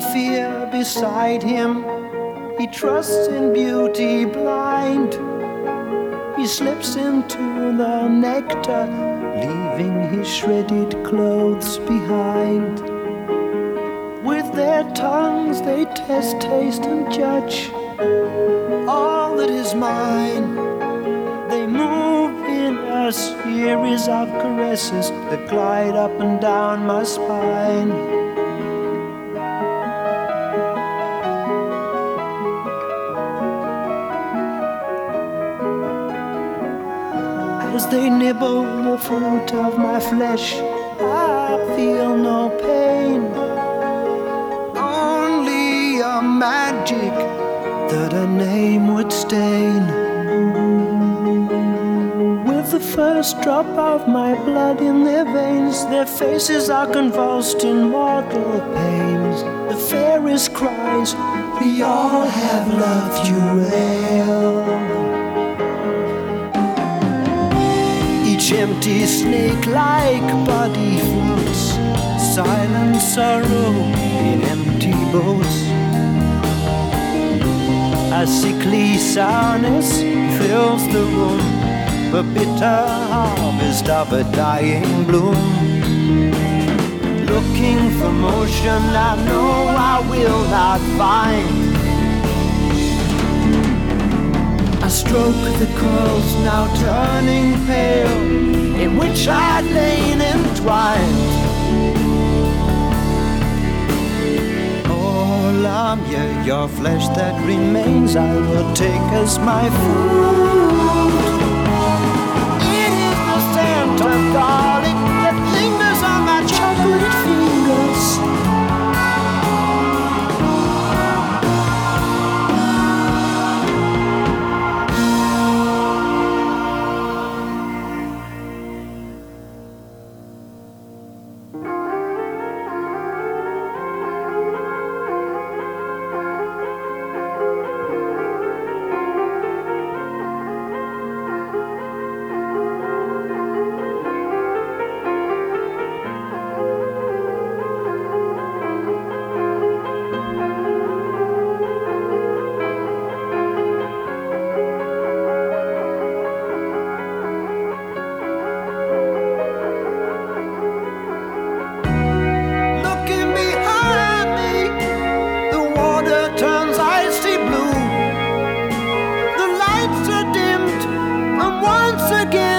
Fear beside him, he trusts in beauty blind. He slips into the nectar, leaving his shredded clothes behind. With their tongues they test, taste, and judge all that is mine. They move in a series of caresses that glide up and down my spine. They nibble the fruit of my flesh, I feel no pain. Only a magic that a name would stain. With the first drop of my blood in their veins, their faces are convulsed in mortal pains. The fairest cries, We all have loved you well. Empty snake-like body floats, silent sorrow in empty boats. A sickly sourness fills the room, the bitter harvest of a dying bloom. Looking for motion, I know I will not find. I stroke the curls now turning pale. In which I'd lain entwined. Oh, lamb, yeah, your flesh that remains, I will take as my food. It is the scent of garlic once again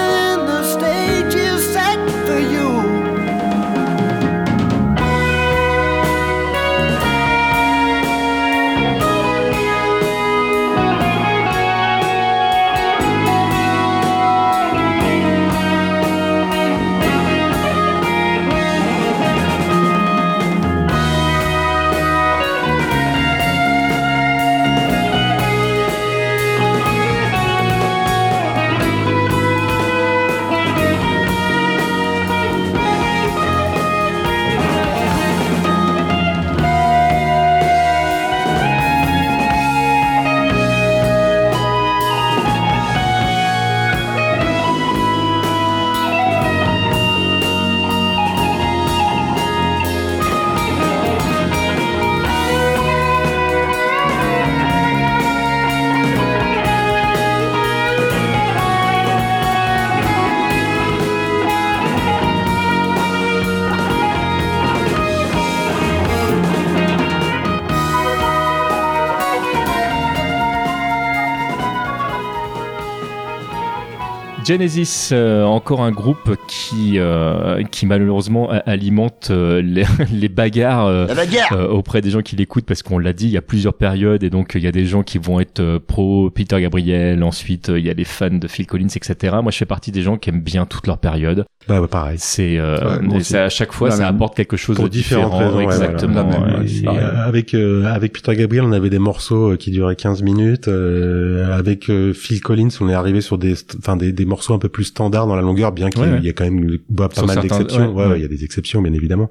Genesis, euh, encore un groupe qui, euh, qui malheureusement alimente euh, les, les bagarres, euh, bagarre euh, auprès des gens qui l'écoutent parce qu'on l'a dit, il y a plusieurs périodes et donc il y a des gens qui vont être euh, pro Peter Gabriel, ensuite euh, il y a les fans de Phil Collins, etc. Moi je fais partie des gens qui aiment bien toutes leurs périodes. Bah, bah, pareil. C'est euh, Ouais, à chaque fois La ça apporte quelque chose Pour de différent. raisons, ouais, exactement. Ouais, avec euh, avec Peter Gabriel, on avait des morceaux euh, qui duraient 15 minutes. euh, avec euh, Phil Collins, on est arrivé sur des enfin des, des morceaux un peu plus standards dans la longueur, bien qu'il Ouais, ouais. y ait quand même bah, pas Sur mal d'exceptions. ouais, il y a des exceptions, bien évidemment.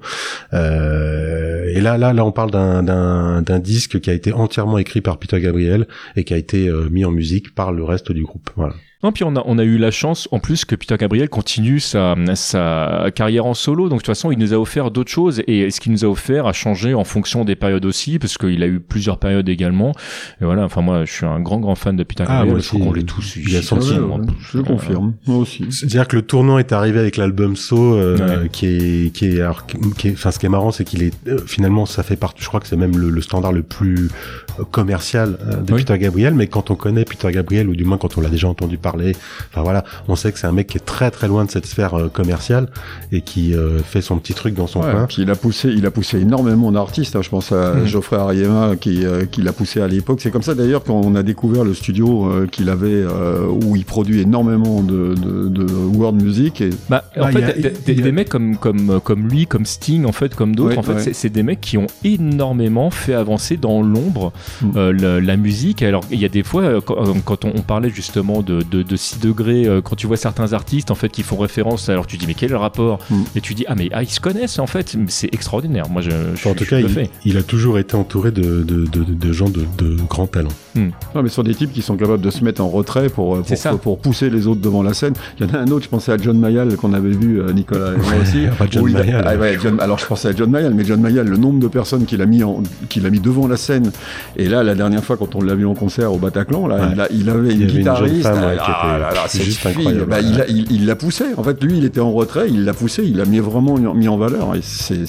Euh, et là, là, là, on parle d'un d'un d'un disque qui a été entièrement écrit par Peter Gabriel et qui a été euh, mis en musique par le reste du groupe. Voilà. Non, puis on a, on a eu la chance en plus que Peter Gabriel continue sa, sa carrière en solo. Donc de toute façon, il nous a offert d'autres choses et ce qu'il nous a offert a changé en fonction des périodes aussi, parce qu'il a eu plusieurs périodes également. Et voilà, enfin moi, je suis un grand grand fan de Peter Ah, Gabriel. moi je crois aussi. qu'on l'est tous. Il y a petit- hein. Je confirme, moi aussi. C'est-à-dire que le tournant est arrivé avec l'album So, euh, qui est, qui est, alors, qui est, enfin, ce qui est marrant, c'est qu'il est, euh, finalement, ça fait partie, je crois que c'est même le, le standard le plus euh, commercial euh, de Oui. Peter Gabriel, mais quand on connaît Peter Gabriel, ou du moins quand on l'a déjà entendu parler, enfin voilà, on sait que c'est un mec qui est très très loin de cette sphère euh, commerciale et qui euh, fait son petit truc dans son Ouais, coin. puis il a poussé, il a poussé énormément d'artistes. hein. Je pense à Mhm. Geoffrey Ariema qui, euh, qui l'a poussé à l'époque. C'est comme ça d'ailleurs qu'on a découvert le studio euh, qu'il avait euh, où il produit énormément de, de, de world music. Et... Bah, en Ah, fait, il y a- des, a- des mecs comme, comme, comme lui, comme Sting, en fait, comme d'autres, Ouais, en fait, ouais. c'est- des mecs qui ont énormément fait avancer dans l'ombre euh, la, la musique. Alors, il y a des fois, quand, quand on, on parlait justement de, de, de 6 degrés, euh, quand tu vois certains artistes, en fait, qui font référence, alors tu dis, mais quel est le rapport Et tu dis, ah, mais ah, ils se connaissent, en fait, c'est extraordinaire. Moi, je, je En suis- tout je cas, il, il a toujours été entouré de, de, de, de gens de, de grands talents. Non, mais ce sont des types qui sont capables de se mettre en retrait pour, euh, pour, ça. pour pousser les autres devant la scène. Il y en a un autre, je pensais à John Mayall qu'on avait vu, euh, Nicolas et moi aussi. John a-. Ah ouais, John- alors je pensais à John Mayall, mais John Mayall, le nombre de personnes qu'il a mis en, qu'il a mis devant la scène. Et là, la dernière fois, quand on l'a vu en concert au Bataclan, là, Ouais. il, a- il avait une une guitariste. femme, ouais, alors, qui Ah était là là, cette juste fille, incroyable. bah, il, a- il- il l'a poussé. En fait, lui, il était en retrait, il l'a poussé, il l'a mis vraiment mis en valeur. Et c'est,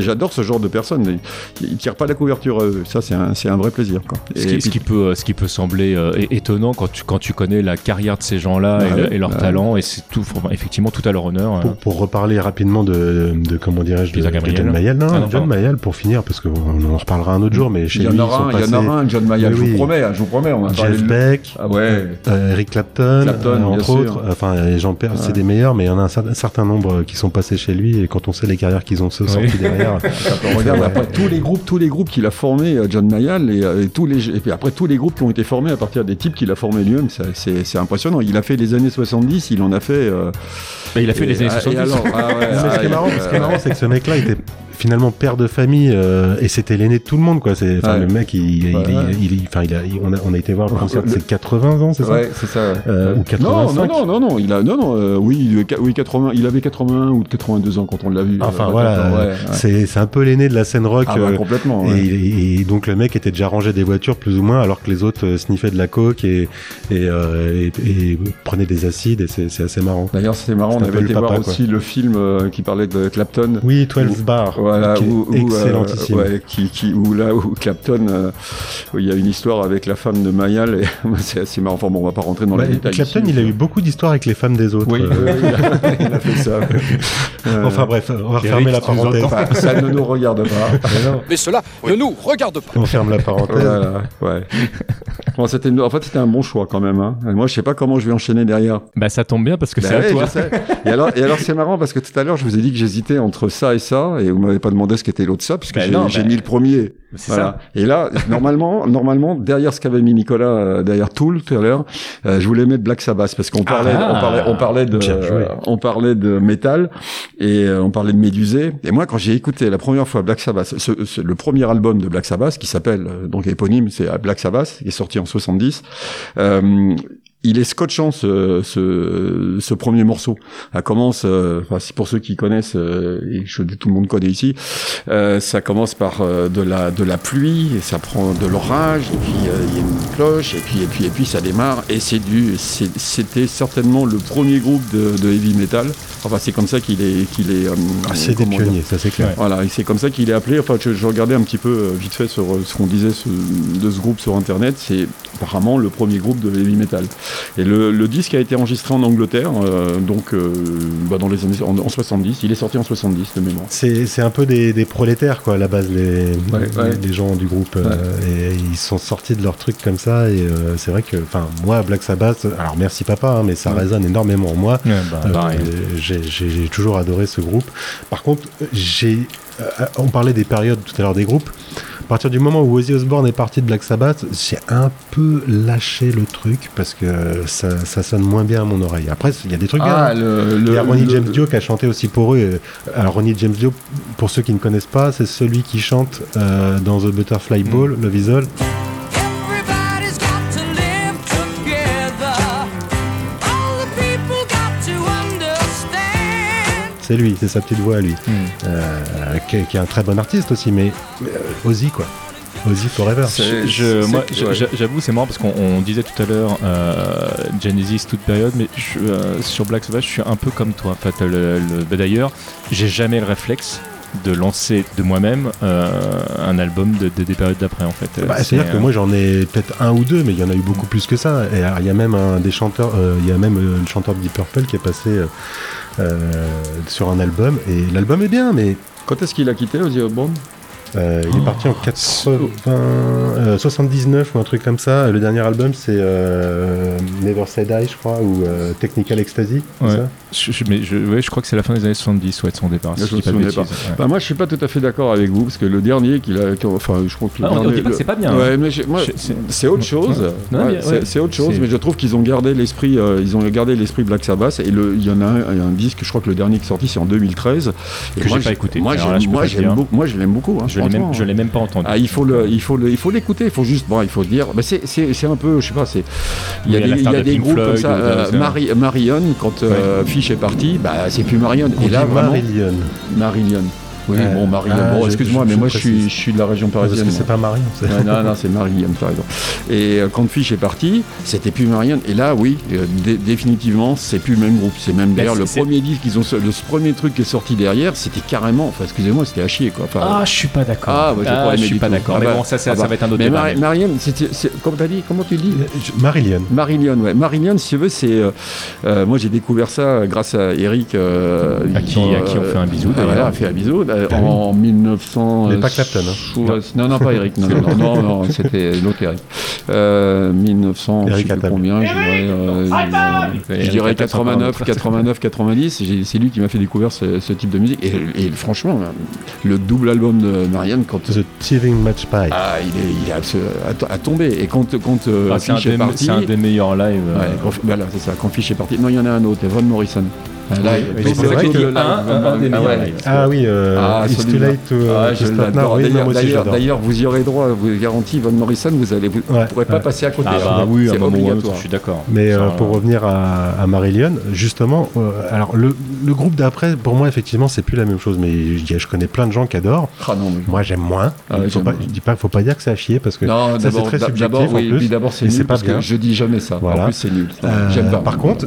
j'adore ce genre de personnes. Il, il tire pas la couverture. Ça, c'est un, c'est un vrai plaisir. Quoi. Ce qui, puis- ce qui peut, ce qui peut sembler euh, étonnant quand tu, quand tu connais la carrière de ces gens-là et, Ouais, le- et leur ouais. talent, et c'est tout, enfin, effectivement tout à leur honneur. euh. Pour, pour reparler rapidement de, de comment dirais-je, de, de Gabriel. John Mayall. Non, Ah non, John pardon. Mayall pour finir, parce qu'on en reparlera un autre jour, mais chez il y lui, en ils sont aura un, passés- John Mayall, Oui, je vous promets, hein, je vous promets. On va parler Jeff de- Beck, Ah ouais. euh, Eric Clapton, euh, entre sûr. autres. Enfin, j'en perds, c'est Ouais. des meilleurs, mais il y en a un, cer- un certain nombre qui sont passés chez lui, et quand on sait les carrières qu'ils ont se sorties derrière. On regarde après tous les groupes, tous les groupes qu'il a formés, euh, John Mayall, et, euh, et tous les, et puis après tous les groupes qui ont été formés à partir des types qu'il a formés lui-même, c'est c'est impressionnant. Il a fait les années 70, il en a fait. euh, Bah, il a fait et- les années ah, et 70. alors, ah ouais, mais ah, ce qui est il- marrant, ce qui est euh, marrant, c'est que ce mec-là était finalement père de famille euh, et c'était l'aîné de tout le monde quoi. C'est Ouais. le mec, il, il, Ouais. il, il- enfin il a, il- on a, on a été voir le concert ses 80 ans, c'est ça? Ouais, c'est ça. Euh, ou non, 85. non, non, non, non, il a, non, non, euh, oui, oui, 80, il avait 81 ou 82 ans quand on l'a vu. Enfin euh, voilà, c'est c'est un peu l'aîné de la scène rock. Ah bah, euh, complètement, Et, ouais. et- donc le mec était déjà rangé des voitures plus ou moins, alors que les autres euh, sniffaient de la coke et et, et, et prenaient des acides. Et c'est c'est assez marrant. D'ailleurs, c'est marrant, C'est on avait été papa, voir quoi. aussi le film qui parlait de Clapton. Oui, 12 Où- Bar, Voilà, qui est où, où, euh, ouais, qui, qui, où là, où Clapton, euh, où il y a une histoire avec la femme de Mayall, et c'est assez marrant. Enfin bon, on va pas rentrer dans Bah, les détails. Clapton, ici. il a eu beaucoup d'histoires avec les femmes des autres. Oui, euh. oui, il, a, il a fait ça. Euh, Enfin bref, on va refermer la parenthèse. Ça ne nous regarde pas. Mais cela ne nous regarde pas. On ferme la parenthèse. Voilà, ouais. Bon, c'était une- en fait, c'était un bon choix quand même. Hein. Moi, je sais pas comment je vais enchaîner derrière. Bah ça tombe bien parce que Bah c'est à ouais, toi. je sais. Et alors, et alors c'est marrant parce que tout à l'heure, je vous ai dit que j'hésitais entre ça et ça, et vous m'avez pas demandé ce qu'était l'autre ça, puisque Bah j'ai bah, mis le premier. ça. Et là, normalement, normalement, derrière ce qu'avait mis Nicolas, euh, derrière Tool tout à l'heure, euh, je voulais mettre Black Sabbath parce qu'on parlait, Ah. on parlait, on parlait de, euh, on parlait de métal et on parlait de Médusé. Et moi, quand j'ai écouté la première fois Black Sabbath, ce, ce- le premier album de Black Sabbath qui s'appelle donc éponyme, c'est Black Sabbath, qui est sorti en 70. Il est scotchant ce, ce, ce premier morceau. Ça commence, euh, enfin, si pour ceux qui connaissent, euh, et je, tout le monde connaît ici, euh, ça commence par euh, de la de la pluie, et ça prend de l'orage, et puis euh, il y a une cloche, et puis et puis et puis ça démarre, et c'est du, c'était certainement le premier groupe de, de heavy metal. Enfin, c'est comme ça qu'il est qu'il est. euh, Ah, c'est des pionniers, ça c'est clair. voilà, et c'est comme ça qu'il est appelé. Enfin, je, je regardais un petit peu vite fait sur ce qu'on disait ce- de ce groupe sur Internet. C'est apparemment le premier groupe de heavy metal. Et le, le disque a été enregistré en Angleterre, euh, donc euh, bah, dans les années en, en 70. Il est sorti en 70 de mémoire. C'est c'est un peu des, des prolétaires quoi à la base les, Ouais, ouais. les gens du groupe euh, et ils sont sortis de leur truc comme ça et euh, c'est vrai que enfin moi Black Sabbath alors merci papa hein, mais ça résonne énormément en moi Ouais, bah, Euh, j'ai j'ai- j'ai toujours adoré ce groupe par contre j'ai euh, on parlait des périodes tout à l'heure des groupes à partir du moment où Ozzy Osbourne est parti de Black Sabbath j'ai un peu lâché le truc parce que ça, ça sonne moins bien à mon oreille après il y a des trucs Ah, hein. le, il y a Ronnie le- James Dio qui a chanté aussi pour eux. Alors Ronnie James Dio, pour ceux qui ne connaissent pas, c'est celui qui chante euh, dans The Butterfly Ball, le visual. C'est lui, c'est sa petite voix à lui. Euh, qui, est, qui est un très bon artiste aussi, mais euh, Ozzy quoi. Ozzy Forever. Je, moi, j'avoue, c'est marrant parce qu'on on disait tout à l'heure euh, Genesis toute période, mais je, euh, sur Black Sabbath, je suis un peu comme toi. En fait, le, le- bah, d'ailleurs, j'ai jamais le réflexe de lancer de moi-même euh, un album de, de- des périodes d'après. En fait, Bah, C'est, C'est-à-dire que moi j'en ai peut-être un ou deux, mais il y en a eu beaucoup plus que ça. Et il y a même un des chanteurs, euh, il y a même euh, le chanteur de Deep Purple qui est passé sur un album. Et l'album est bien, mais Quand est-ce qu'il a quitté Ozzy Osbourne? Euh, il est parti en 80, euh, 79 ou un truc comme ça. Le dernier album, c'est euh, Never Say Die, je crois, ou euh, Technical Ecstasy. c'est ouais. ça? Je, je- mais je, ouais, je crois que c'est la fin des années 70, ouais, de son départ. si Je pas de ouais. Bah, moi, je suis pas tout à fait d'accord avec vous parce que le dernier qu'il a, enfin, je crois que Ah, on- on dit pas que c'est pas bien, Ouais, hein. c'est- autre chose. C'est autre chose, mais je trouve qu'ils ont gardé l'esprit, euh, ils ont gardé l'esprit Black Sabbath. Et il y en a un, il y a un disque, je crois que le dernier qui est sorti, c'est en 2013. Et Que moi, j'ai pas écouté. Moi, j'aime- je beaucoup. Moi, l'aime beaucoup. hein, Je l'ai même, franchement. je l'ai même pas entendu. Ah, il faut le, il faut le, il faut l'écouter. Il faut juste, bon, il faut dire. bah, c'est, c'est, c'est un peu, je sais pas, c'est. Il y a Oui, des, la il y star a de des Pink groupes comme ça. euh. Mari- Marion, quand euh, Fish est parti, bah, c'est plus Marion. On Et là, vraiment, Marillion. Marillion. Oui, Euh, bon, Marianne. ah, bon, excuse-moi, mais moi, je suis, je suis de la région Parce parisienne. que c'est pas c'est- Ouais, non, non, c'est Marianne, t'as raison. Et euh, quand Fish est parti, c'était plus Marianne. Et là, oui, euh, dé- définitivement, c'est plus le même groupe. C'est même d'ailleurs le premier disque qu'ils ont, le premier truc qui est sorti derrière, c'était carrément, enfin, excusez-moi, c'était à chier, quoi. Enfin, Ah, je suis pas d'accord. Ah, j'ai Ah, je suis pas d'accord. Ah Mais bah, bon, ça, ça- ah ça bah. va être un autre Mais débat, Marianne, comment t'as dit, comment tu dis Marillion. Marillion, ouais. Marillion, si tu veux, c'est. moi, j'ai découvert ça grâce à Eric. À qui- on fait un bisou, ah, d'ailleurs. Voilà, fait un bisou. Euh, Ah oui. en 1900. Mais pas Clapton, hein. sous- Non, non, pas Eric. Non, non, non, non, non, c'était l'autre Eric. Euh, 1900, je sais Eric plus combien, je dirais, euh, je Eric dirais Attal, 89, sympa. 89, 90. J'ai- C'est lui qui m'a fait découvrir ce, ce type de musique. Et, et franchement, le double album de Marianne, quand. The Teething Match Pie. Ah, il est, il est abs- à, à tomber. Et quand, quand euh, Ah, c'est un, Fish est des- parti. c'est un des meilleurs lives. euh, Ouais, quand, voilà, c'est ça. Quand Fish est parti. Non, il y en a un autre, Von Morrison. Ah, oui, c'est vrai que live, un- un- un des ah meilleurs. Ah oui, euh, Ah, It's Too. Late to, uh, Ah, non, D'ailleurs, vous y aurez droit, vous garantis, Von Morrison, vous allez, vous Ouais, pourrez pas passer à côté. Ah bah oui, c'est obligatoire. je suis d'accord. Mais euh, pour revenir à, à Marillion, justement, euh, alors le, le groupe d'après, pour moi, effectivement, c'est plus la même chose. Mais je, je connais plein de gens qui adorent. Ah non, mais- Moi, j'aime moins. Ah je dis pas, faut pas dire que c'est à chier parce que Non, ça c'est très subjectif d'abord, oui, c'est nul parce que je dis jamais ça. Voilà. En plus, c'est nul. Euh, J'aime pas. Par contre,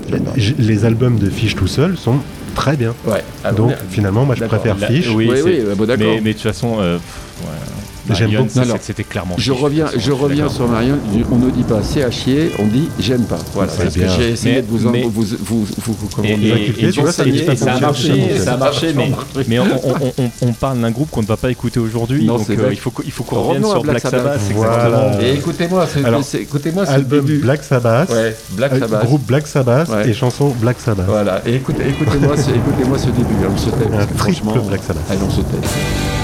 les albums de Fish tout seul sont très bien. Ouais. Ah, Donc finalement, moi, je préfère La- Fish. Oui, Oui, c'est- oui, bon, d'accord. Mais, mais de toute façon, euh, pff, ouais. J'aime beaucoup. C'était clairement. Je reviens, je reviens sur Marion. On ne dit pas c'est à chier, on dit j'aime pas. Voilà. C'est Parce que j'ai essayé Mais- de vous, en- mais- vous, vous, vous, Et, dire, et- Inculquer, et tu vois, ça- a marché, ça a marché, mais, on, on- on- on parle d'un groupe qu'on ne va pas écouter aujourd'hui, Non, donc euh, il faut, il faut qu'on revienne sur Black Sabbath. Et écoutez-moi, écoutez-moi, Album le début. Black Sabbath, Ouais, Black Sabbath. groupe Black Sabbath et chanson Black Sabbath. Voilà. Et écoutez, écoutez-moi, ce, écoutez-moi ce début. hein, On se tait. franchement, Black Sabbath. Allez, on se tait.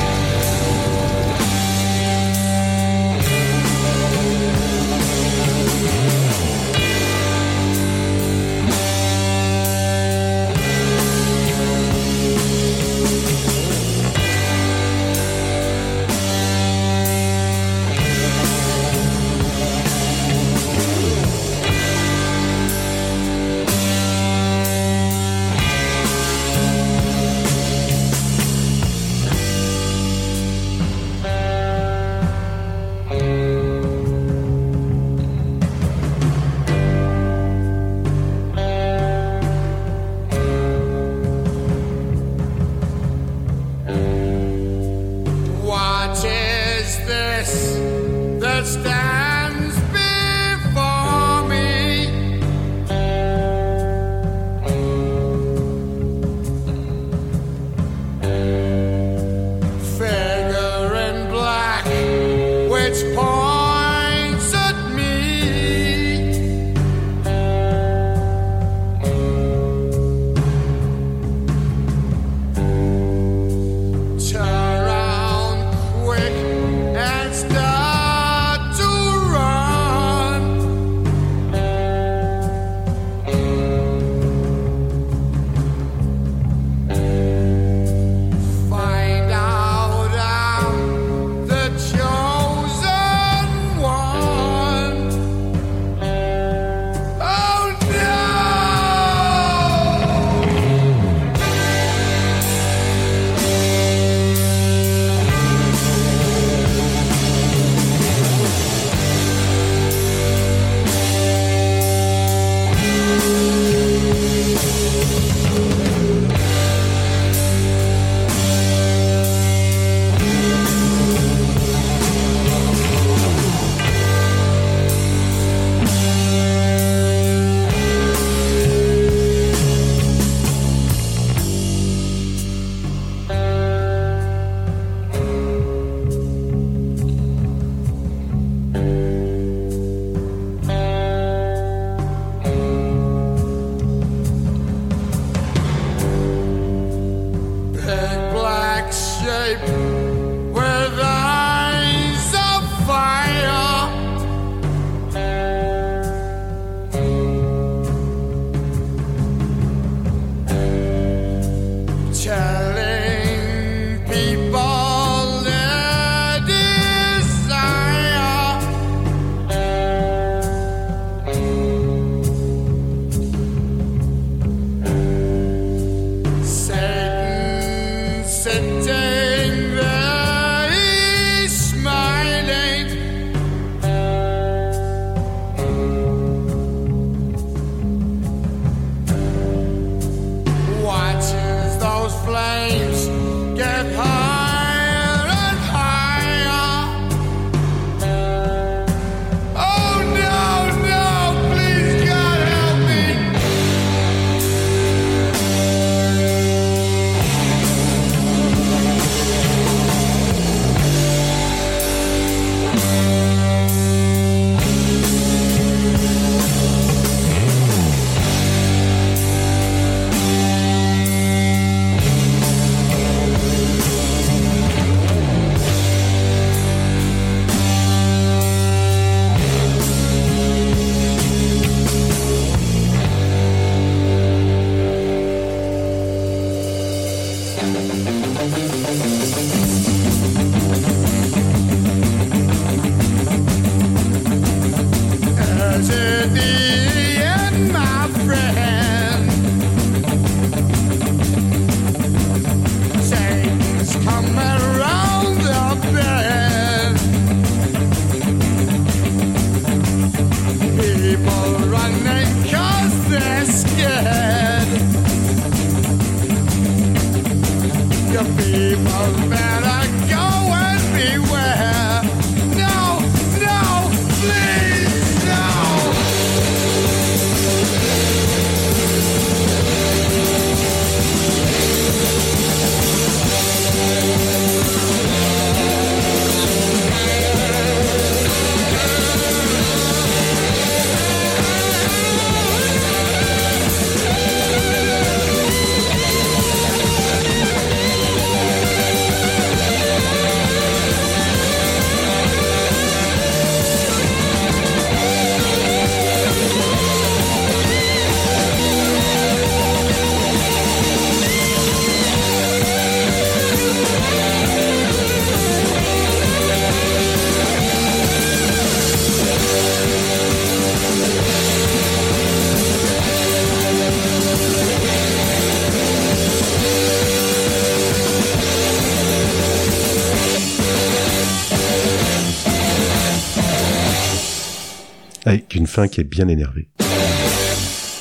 Fin qui est bien énervée.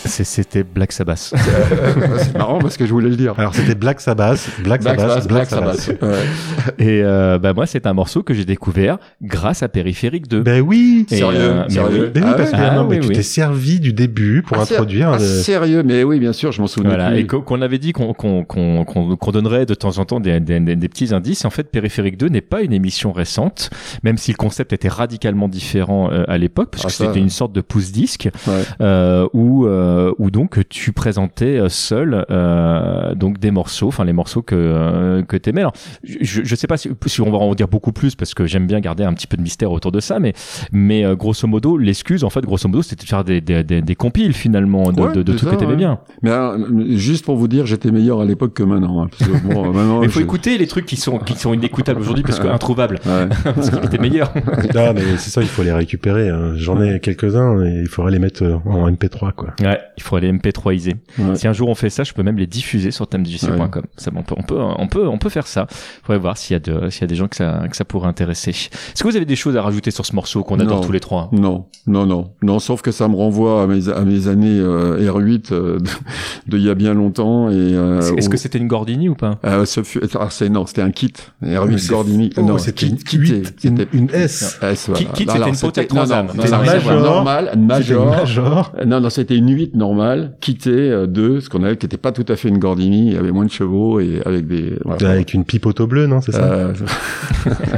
C'est- C'était Black Sabbath. c'est marrant parce que je voulais le dire. Alors c'était Black Sabbath, Black, Black Sabbath, Sabbath, Black Black Sabbath. Sabbath. Et euh, bah moi, c'est un morceau que j'ai découvert grâce à Périphérique 2. Ben oui, Et, Sérieux, euh, mais sérieux. oui. Ben oui, Ah parce que non, Ah mais oui, tu oui. t'es servi du début pour Ah, introduire. ah, le- sérieux, mais oui, bien sûr, je m'en souvenais Voilà, plus. et qu'on avait dit qu'on qu'on qu'on qu'on donnerait de temps en temps des, des, des- des petits indices. En fait, Périphérique 2 n'est pas une émission récente, même si le concept était radicalement différent euh, à l'époque, parce Ah, que c'était ouais. une sorte de pouce-disque, Ouais. euh, où, euh, où donc tu présentais seul euh, donc des morceaux, enfin les morceaux que, euh, que t'aimais. Alors, je, je sais pas si, si on va en dire beaucoup plus, parce que j'aime bien garder un petit peu de mystère autour de ça, mais, mais euh, grosso modo, l'excuse, en fait, grosso modo, c'était de faire des, des, des, des compiles finalement de, Ouais, de, de trucs ça, que t'aimais ouais. bien. Mais alors, juste pour vous dire, j'étais meilleur à l'époque que maintenant. hein, parce que, bon, maintenant, Mais il faut je- écouter les trucs qui sont qui sont inécoutables aujourd'hui parce que introuvables. Ouais. parce qu'il était meilleur. Non, mais c'est ça, il faut les récupérer. hein. J'en ai quelques-uns et il faudrait les mettre euh, en MP3, quoi. Ouais, il faut les MP3iser. Ouais. Si un jour on fait ça, je peux même les diffuser sur thèmedjc.com. Ça, on peut, on peut, on peut, on peut faire ça. Faudrait voir s'il y a de, s'il y a des gens que ça, que ça pourrait intéresser. Est-ce que vous avez des choses à rajouter sur ce morceau qu'on adore Non. tous les trois? Non, non, non, non. Sauf que ça me renvoie à mes, à mes années euh, R8 euh, de, de il y a bien longtemps. Et euh, Est-ce que c'était une Gordini ou pas? Euh, ce fut, ah, c'est non, c'était un kit. Mais R8 c'est- Gordini. oh, non, c'était une kit- une- C'était une S. S, voilà. Kit- c'était une voir. normal, major. major. Euh, Non, non, c'était une 8 normale, quittée euh, 2, ce qu'on avait, qui n'était pas tout à fait une Gordini, il y avait moins de chevaux et avec des... voilà. Avec une pipe auto bleue, non, c'est ça Euh,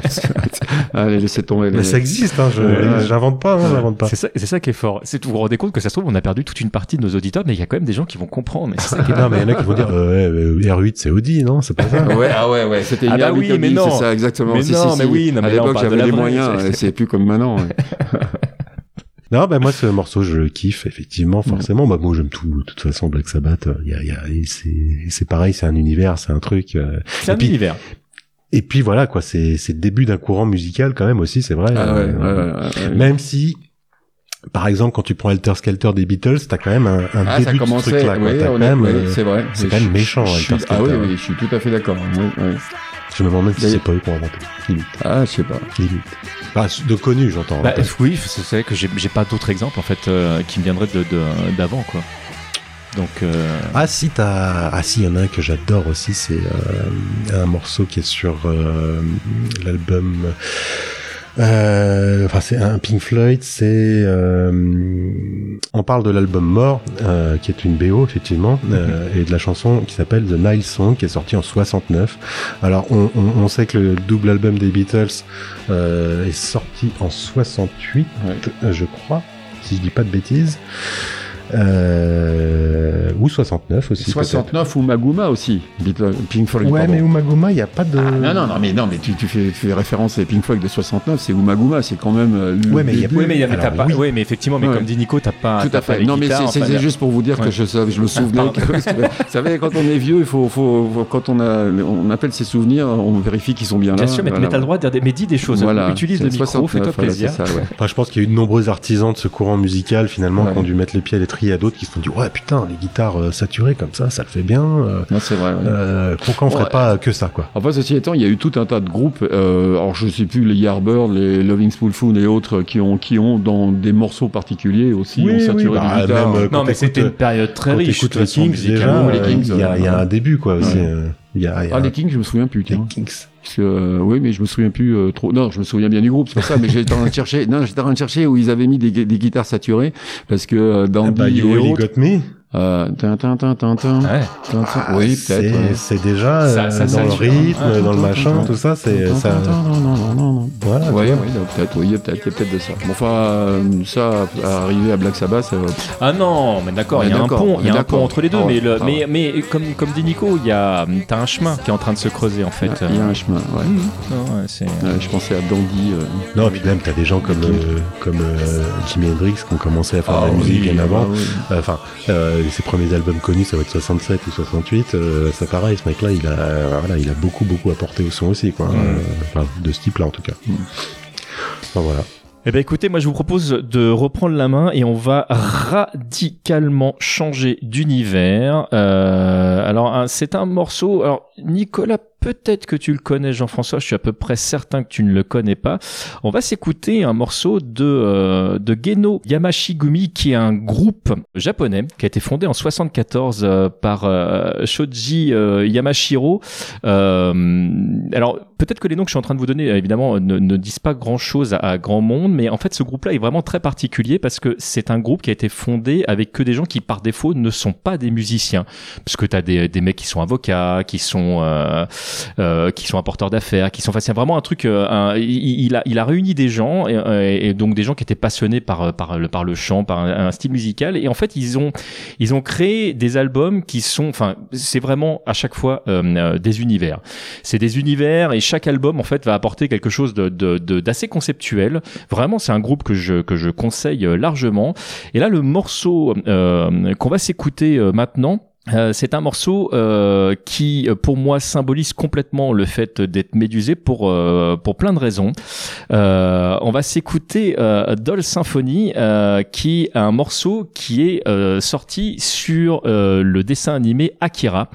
Allez, laissez tomber. les- Mais ça existe, hein, je, Ouais. j'invente pas, hein, j'invente pas. C'est ça, qui est fort. Vous vous rendez compte que ça se trouve on a perdu toute une partie de nos auditeurs, mais il y a quand même des gens qui vont comprendre. Mais c'est ça qui est Non, mais il y en a qui vont dire, euh, ouais, euh, R8, c'est Audi, non, c'est pas ça. Ouais, ah ouais, ouais, c'était Ah bah oui, mais non. c'est ça, exactement. Mais Si, non, si, mais si. oui, non, à mais on l'époque, j'avais les moyens, c'est- plus comme maintenant. ouais. Non, bah moi ce morceau je le kiffe effectivement forcément. Bah moi j'aime tout. De toute façon Black Sabbath, euh, il y a, y a, c'est c'est pareil, c'est un univers, c'est un truc. euh, C'est un puis- univers. Et puis voilà quoi, c'est c'est le début d'un courant musical quand même aussi, c'est vrai. Ah ouais, euh, ouais, ouais, ouais. Même si par exemple, quand tu prends Helter Skelter des Beatles, t'as quand même un, un Ah, début ça de truc-là. quoi. oui, T'as quand on même, oui, euh, c'est vrai. C'est quand même méchant, je Helter Skelter. Ah oui, oui, je suis tout à fait d'accord. Oui, oui. Je me demande même si c'est pas eux qui ont inventé. Limite. Ah, je sais pas. Limite. Bah, de connu, j'entends. Bah, oui, c'est c'est vrai que j'ai j'ai pas d'autres exemples en fait euh, qui me viendraient de de- d'avant quoi. Donc euh, Ah si t'as ah si il y en a un que j'adore aussi c'est euh, un morceau qui est sur euh, l'album euh, enfin c'est un Pink Floyd c'est euh, on parle de l'album Mort euh, qui est une BO effectivement euh, et de la chanson qui s'appelle The Nile Song qui est sortie en 69 alors on, on, on sait que le double album des Beatles euh, est sorti en 68 euh, je crois si je dis pas de bêtises euh, ou 69 aussi. 69 ou Maguma aussi. Beatles- Pink Floyd. Ouais, pardon. mais Umaguma, il n'y a pas de. Ah, non, non, non, mais non, mais tu, tu fais, tu fais référence à Pink Floyd de 69, c'est Umaguma, c'est quand même. euh, le Ouais, mais il y a- mais, Alors, pas, oui. ouais, mais effectivement, mais Ouais. comme dit Nico, t'as pas. Tout à fait. Non, mais c'est enfin, juste pour vous dire Ouais. que je, me souvenais. Pardon. que, vous savez, quand on est vieux, il faut, faut, faut- quand on a, on appelle ses souvenirs, on vérifie qu'ils sont bien là. Bien sûr, mais, Voilà. mais t'as le droit de dire des, mais dis des choses. Voilà. Utilise le micro, 69, fais-toi plaisir. je pense qu'il y a eu de nombreux artisans de ce courant musical finalement qui ont dû mettre les pieds à l'étrier à d'autres qui se sont dit ouais putain les guitares euh, saturées comme ça ça le fait bien euh, Non, c'est vrai. ouais. euh, pourquoi on ferait pas que ça quoi? Enfin, ceci étant, il y a eu tout un tas de groupes, euh, alors je sais plus, les Yardbirds, les Loving Spoonful et autres, qui ont, qui ont dans des morceaux particuliers aussi, Oui, ont oui, saturé bah, les guitares. même, euh, Non, mais c'était une période très quand riche. les Kings les il y a, il y un début quoi euh, il y a, il y a Ah, les Kings, je me souviens plus, tiens. Kings Parce que, euh, oui, mais je me souviens plus euh, trop. Non, je me souviens bien du groupe, c'est pour ça. Mais j'étais en train de chercher. Non, j'étais en train de chercher où ils avaient mis des, gu- des guitares saturées, parce que euh, dans Ah bah, et autres. Got Me Euh, Ouais. Ah, oui, peut-être. ouais. c'est déjà Ça- euh, ça dans le rythme Ah, dans le machin tout ça c'est ça non, non, non, non, non. voilà Oui, peut-être, oui, peut-être, il y a peut-être de ça. Bon, enfin, euh, ça, arriver à Black Sabbath, va. Ah non, mais d'accord, il y a un pont, il y a un pont entre les deux, Ah ouais, mais, le, ah mais, comme, comme dit Nico, il y a, t'as un chemin qui est en train de se creuser en fait. Il y a un chemin, ouais. Mmh. Je pensais à Dandy. euh, non et puis même t'as des gens comme euh, comme euh, Jimi Hendrix qui ont commencé à faire Ah de la musique oui, bien avant ah oui. Enfin, euh, ses premiers albums connus, ça va être 67 ou 68. Euh, c'est pareil, ce mec-là, il a, euh, voilà, il a beaucoup, beaucoup apporté au son aussi, quoi. Euh, enfin, de ce type-là, en tout cas. Enfin, voilà. Eh ben écoutez, moi je vous propose de reprendre la main et on va radicalement changer d'univers euh, Euh, alors c'est un morceau. Alors Nicolas, peut-être que tu le connais, Jean-François. Je suis à peu près certain que tu ne le connais pas. On va s'écouter un morceau de euh, de Geno Yamashigumi, qui est un groupe japonais qui a été fondé en 74 euh, par euh, Shoji euh, Yamashiro. Euh, alors peut-être que les noms que je suis en train de vous donner, euh, évidemment, ne, ne disent pas grand-chose à, à grand monde, mais en fait ce groupe-là est vraiment très particulier parce que c'est un groupe qui a été fondé avec que des gens qui par défaut ne sont pas des musiciens, parce que t'as des, des mecs qui sont avocats, qui sont euh, euh, qui sont apporteurs d'affaires, qui sont, enfin c'est vraiment un truc, euh, un- il, a il a réuni des gens et, et donc des gens qui étaient passionnés par par le par le chant, par un, un style musical et en fait ils ont ils ont créé des albums qui sont, enfin c'est vraiment à chaque fois euh, euh, des univers. C'est des univers et chaque album en fait va apporter quelque chose de de- d'assez conceptuel. Vraiment c'est un groupe que je que je conseille euh, largement. Et là le morceau euh, qu'on va s'écouter euh, maintenant. Euh, c'est un morceau euh, qui, pour moi, symbolise complètement le fait d'être médusé pour euh, pour plein de raisons. Euh, on va s'écouter Doll Symphony, qui est un morceau qui est sorti sur le dessin animé Akira.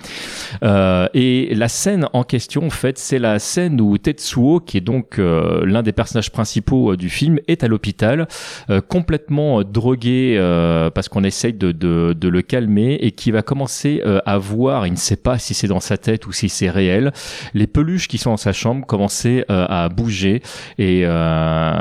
Et la scène en question, en fait, c'est la scène où Tetsuo, qui est donc l'un des personnages principaux du film, est à l'hôpital, complètement drogué parce qu'on essaye de, de, de le calmer et qui va commencer euh, à voir, il ne sait pas si c'est dans sa tête ou si c'est réel, les peluches qui sont dans sa chambre commencer euh, à bouger et, euh,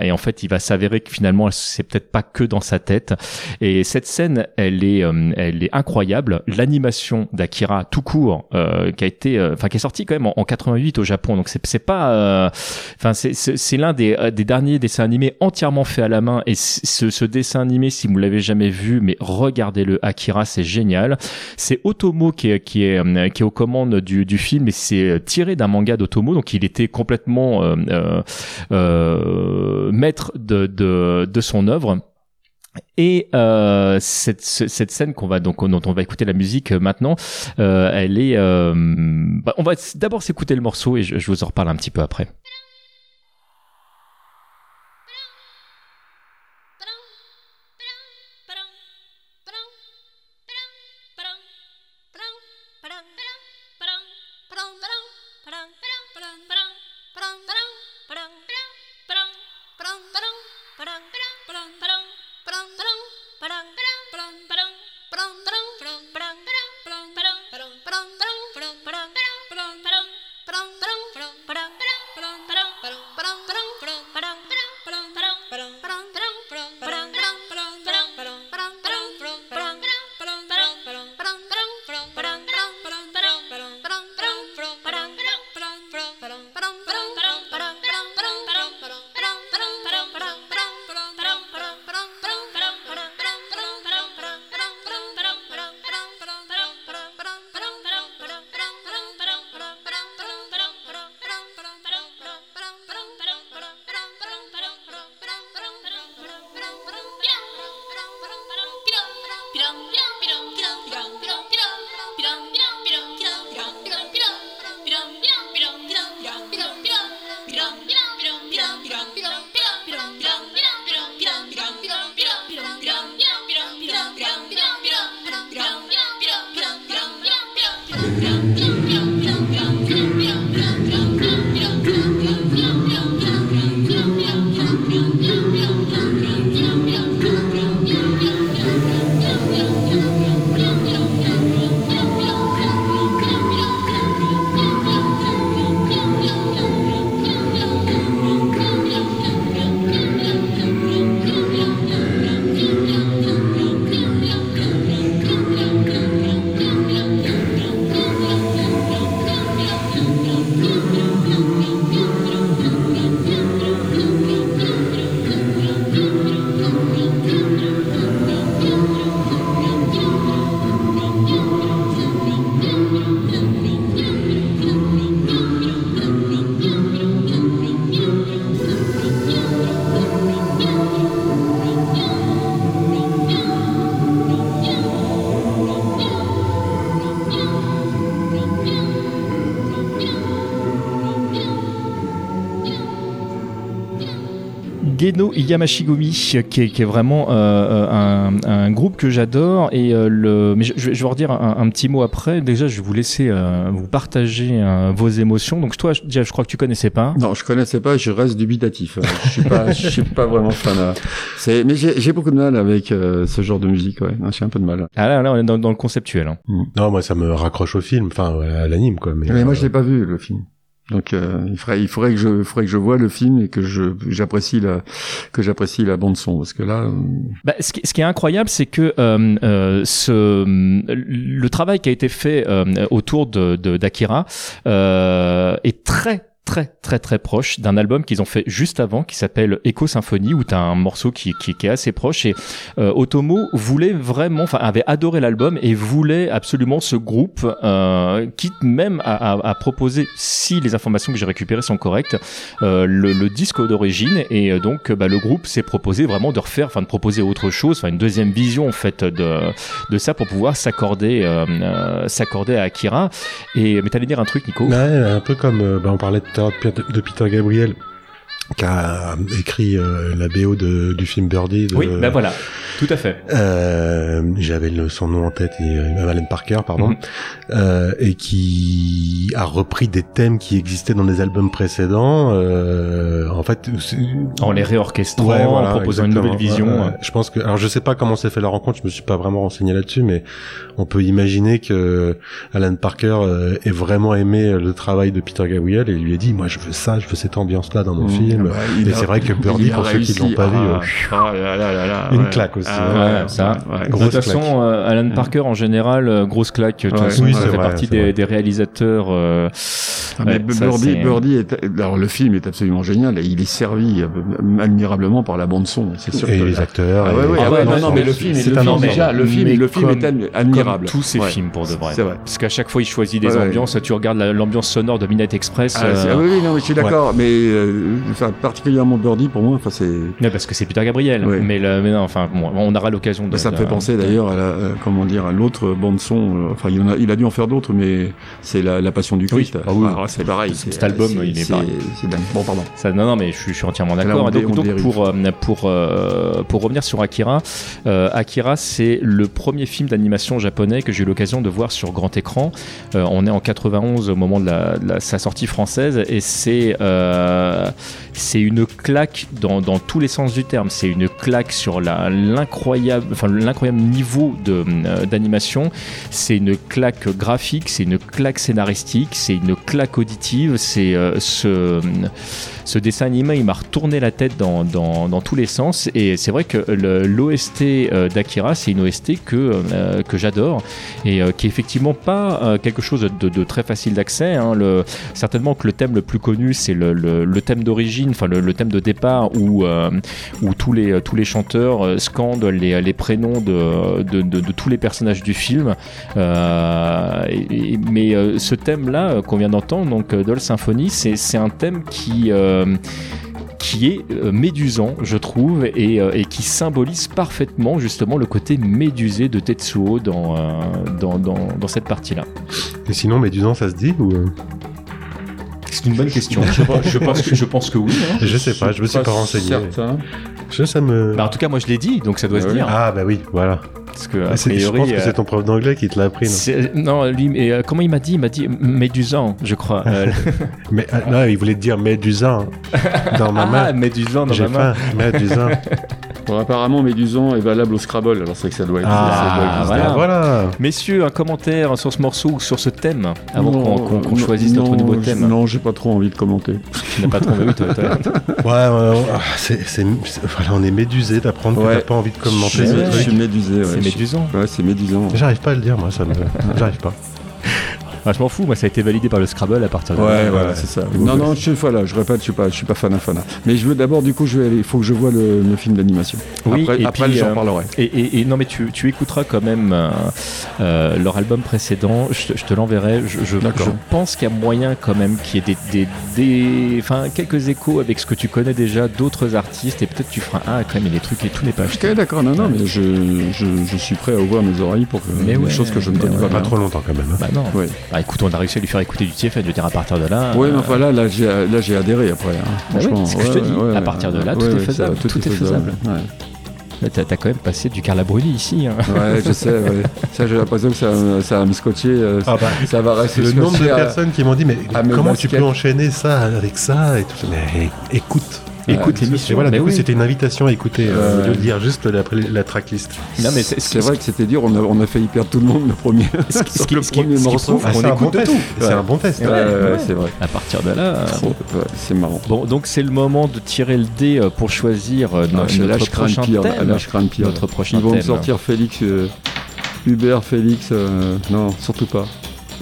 et en fait il va s'avérer que finalement c'est peut-être pas que dans sa tête. Et cette scène elle est euh, elle est incroyable. L'animation d'Akira tout court qui a été enfin qui est sorti quand même en, en 88 au Japon. Donc c'est pas enfin c'est l'un des des derniers dessins animés entièrement fait à la main. Et ce, ce dessin animé si vous l'avez jamais vu mais regardez-le Akira c'est génial c'est Otomo qui est qui est euh, qui est aux commandes du du film et c'est tiré d'un manga d'Otomo donc il était complètement euh, euh, maître de de de son œuvre et cette, ce- cette scène qu'on va donc dont on va écouter la musique maintenant, elle est. bah, on va d'abord s'écouter le morceau et je, je vous en reparle un petit peu après. Geno Yamashigumi, qui est, qui est vraiment euh, un, un groupe que j'adore. Et euh, le, mais je, je vais je vais en redire un, un petit mot après. Déjà, je vais vous laisser euh, vous partager euh, vos émotions. Donc toi, Jeff, je crois que tu connaissais pas. Non, je connaissais pas, je reste dubitatif. Euh, Je suis pas, je suis pas vraiment fan. euh. C'est, mais j'ai j'ai beaucoup de mal avec euh, ce genre de musique, ouais. J'ai un peu de mal. Ah là, là, on est dans, dans le conceptuel. hein. Non, moi ça me raccroche au film, enfin à l'anime quoi. Mais, Mais moi, euh, je l'ai pas vu le film. Donc, euh, il faudrait, il faudrait que je, faudrait que je vois le film et que je, j'apprécie la, que j'apprécie la bande son, parce que là, euh, Bah, ce, qui, ce qui est incroyable, c'est que euh, euh, ce, le travail qui a été fait euh, autour de de- d'Akira euh, est très très très très proche d'un album qu'ils ont fait juste avant qui s'appelle Echo Symphony où tu as un morceau qui, qui, qui est assez proche. Et euh, Otomo voulait vraiment enfin avait adoré l'album et voulait absolument ce groupe euh, quitte même à, à, à proposer si les informations que j'ai récupérées sont correctes euh, le, le disque d'origine. Et euh, donc bah, le groupe s'est proposé vraiment de refaire enfin de proposer autre chose enfin une deuxième vision en fait de de ça pour pouvoir s'accorder euh, euh, s'accorder à Akira. Et mais t'allais dire un truc Nico? Ouais, un peu comme bah, on parlait tout de Peter Gabriel qui a écrit euh, la BO de, du film Birdie. De, oui ben voilà tout à fait Euh, J'avais son nom en tête, et, euh, Alan Parker, pardon, euh, et qui a repris des thèmes qui existaient dans des albums précédents. Euh, en fait, en les réorchestrant Ouais, en proposant une nouvelle vision Ouais. Je pense que, alors je sais pas comment s'est fait la rencontre, je me suis pas vraiment renseigné là-dessus, mais on peut imaginer que Alan Parker ait vraiment aimé le travail de Peter Gabriel et lui a dit, moi je veux ça, je veux cette ambiance-là dans mon Mmh, film. Bah, il et a- c'est vrai que Birdie, pour ceux qui réussi. l'ont pas vu, Ah, euh, ah là là là là, une ouais. claque aussi. Ah, ouais. Ouais, ça. ouais, ouais. de Grosse toute façon, claque. euh, Alan Parker en général, euh, grosse claque. Ouais, façon, oui, ça c'est fait vrai, partie des, réalisateurs. euh, Ah, mais ouais, ça, Birdie, Birdie est, alors le film est absolument génial et il est servi admirablement par la bande son, c'est sûr. Et que les acteurs. Ah ouais, ouais, Ah ah non, non, mais le film, film film, film est admi- admirable. Tous ces films pour de vrai. Parce qu'à chaque fois, il choisit des ambiances. Tu regardes la- l'ambiance sonore de Midnight Express. Ah, euh, ah oui, oui, non, mais je suis d'accord, mais euh, enfin, particulièrement Birdie pour moi, enfin c'est. ouais, parce que c'est Peter Gabriel. Ouais. Mais, le- mais non, enfin, bon, on aura l'occasion de. Ça me fait penser d'ailleurs à la, euh, comment dire, à l'autre bande son. euh, Enfin, il, en a, il a dû en faire d'autres, mais c'est la, la Passion du Christ. Ah oui. Ah, c'est pareil. Cet album, il est c'est- pareil. C'est dingue. Bon, pardon. Ça, non, non, mais je, suis- je suis entièrement d'accord. dé- Donc, on donc pour, euh, pour, pour revenir sur Akira, euh, Akira, c'est le premier film d'animation japonais que j'ai eu l'occasion de voir sur grand écran. Euh, on est en 91 au moment de, la- de la- sa sortie française et c'est euh, c'est une claque dans, dans tous les sens du terme. C'est une claque sur l'incroyable enfin, niveau euh, d'animation. C'est une claque graphique, c'est une claque scénaristique, c'est une claque auditive. Euh, ce ce dessin animé, il m'a retourné la tête dans, dans, dans tous les sens. Et c'est vrai que l'OST euh, d'Akira, c'est une OST que, que j'adore et qui est effectivement pas quelque chose de, très facile d'accès. hein. Certainement que le thème le plus connu, c'est le thème d'origine, enfin le, thème de départ où, euh, où tous, les, tous les chanteurs euh, scandent les, les prénoms de, de, tous les personnages du film. Euh, mais ce thème-là qu'on vient d'entendre, donc Doll Symphony, c'est un thème qui qui est médusant, je trouve, et, et qui symbolise parfaitement justement le côté médusé de Tetsuo dans, dans, dans, dans cette partie-là. Et sinon, Médusan, ça se dit ou C'est une bonne question. Je, pense- je pense, que, je pense que oui. hein. Je sais pas, je me suis pas renseigné. certain. Je, ça me. Bah, en tout cas, moi je l'ai dit, donc ça doit se dire. Ah bah oui, voilà. Parce que, a C'est- je priori, pense que euh, c'est ton prof d'anglais qui te l'a appris. non Non, lui, mais, euh, comment il m'a dit? Il m'a dit médusant, je crois. Euh, Mais ah, non, il voulait te dire Médusan dans ma main. ah, médusant dans J'ai ma main. faim, Médusan. Bon, apparemment, Médusan est valable au Scrabble, alors c'est que ça doit être. ça doit Ah, voilà. voilà. Messieurs, un commentaire sur ce morceau ou sur ce thème avant qu'on non, choisisse notre nouveau je- thème. Non, j'ai pas trop envie de commenter. Tu n'as pas trouvé oui, toi, toi. Ouais, ouais, ouais. Ah, voilà, on est médusé d'apprendre que Ouais. t'as pas envie de Je commenter suis, ce je truc. suis médusé. Ouais. C'est Je- médusant. Ouais, c'est médusant. J'arrive pas à le dire, moi, ça me... J'arrive pas. Ah, je m'en fous, moi ça a été validé par le Scrabble à partir de Ouais, là. voilà, c'est ça. Non, non, je suis, voilà, je répète, je suis pas, je suis pas fan fan. Mais je veux d'abord, du coup, je vais aller, il faut que je vois le, le film d'animation. Oui, après, et après puis, j'en euh, parlerai. Et, et- et non, mais tu, tu écouteras quand même euh, euh, leur album précédent. Je, te- je te l'enverrai. Je, je, D'accord. je pense qu'il y a moyen quand même qu'il y ait des, des, des- enfin, quelques échos avec ce que tu connais déjà d'autres artistes. Et peut-être tu feras ah quand même il y a des trucs et tout n'est pas acheté. Ok, d'accord, non, non, mais je, je, je suis prêt à ouvrir mes oreilles pour que Mais des ouais, choses que je ne connais ouais. pas. Pas trop longtemps quand même. hein. Bah non. Oui. Bah, écoute, on a réussi à lui faire écouter du TFN, je veux dire, à partir de là. Ouais, euh, mais enfin là, là, j'ai, adhéré après. Hein, Bah oui, que je te dis. ouais, À partir de là, tout ouais, est faisable, ça, tout est faisable. Ouais. là, T'as quand même passé du Carla Bruni ici. hein. Ouais, je sais. ouais. Ça, j'ai l'impression que ça, ça va me scotcher. euh, Ah bah, ça va rester le nombre de à- personnes qui m'ont dit mais comment tu peux enchaîner ça avec ça et tout mais écoute Écoute Ouais, l'émission, et voilà mais du coup oui. c'était une invitation à écouter euh, au lieu de dire juste la, la tracklist Non, mais c'est- C'est vrai que c'était dur, on a, on a failli perdre tout le monde le premier, Ce qui- sur ce qui- le ce qui- premier ce qui morceau. prouve Ah, qu'on c'est un écoute bon de test. tout. c'est Ouais. un bon test Ouais, ouais, ouais, c'est vrai. À partir de là. Trop, ouais, c'est marrant. Bon, donc c'est le moment de tirer le dé euh, pour choisir euh, Ah, notre, prochain le pire. thème. Là, je crains le pire. Notre prochain Ils vont me sortir Félix, euh, Hubert, Félix. euh, non, surtout pas.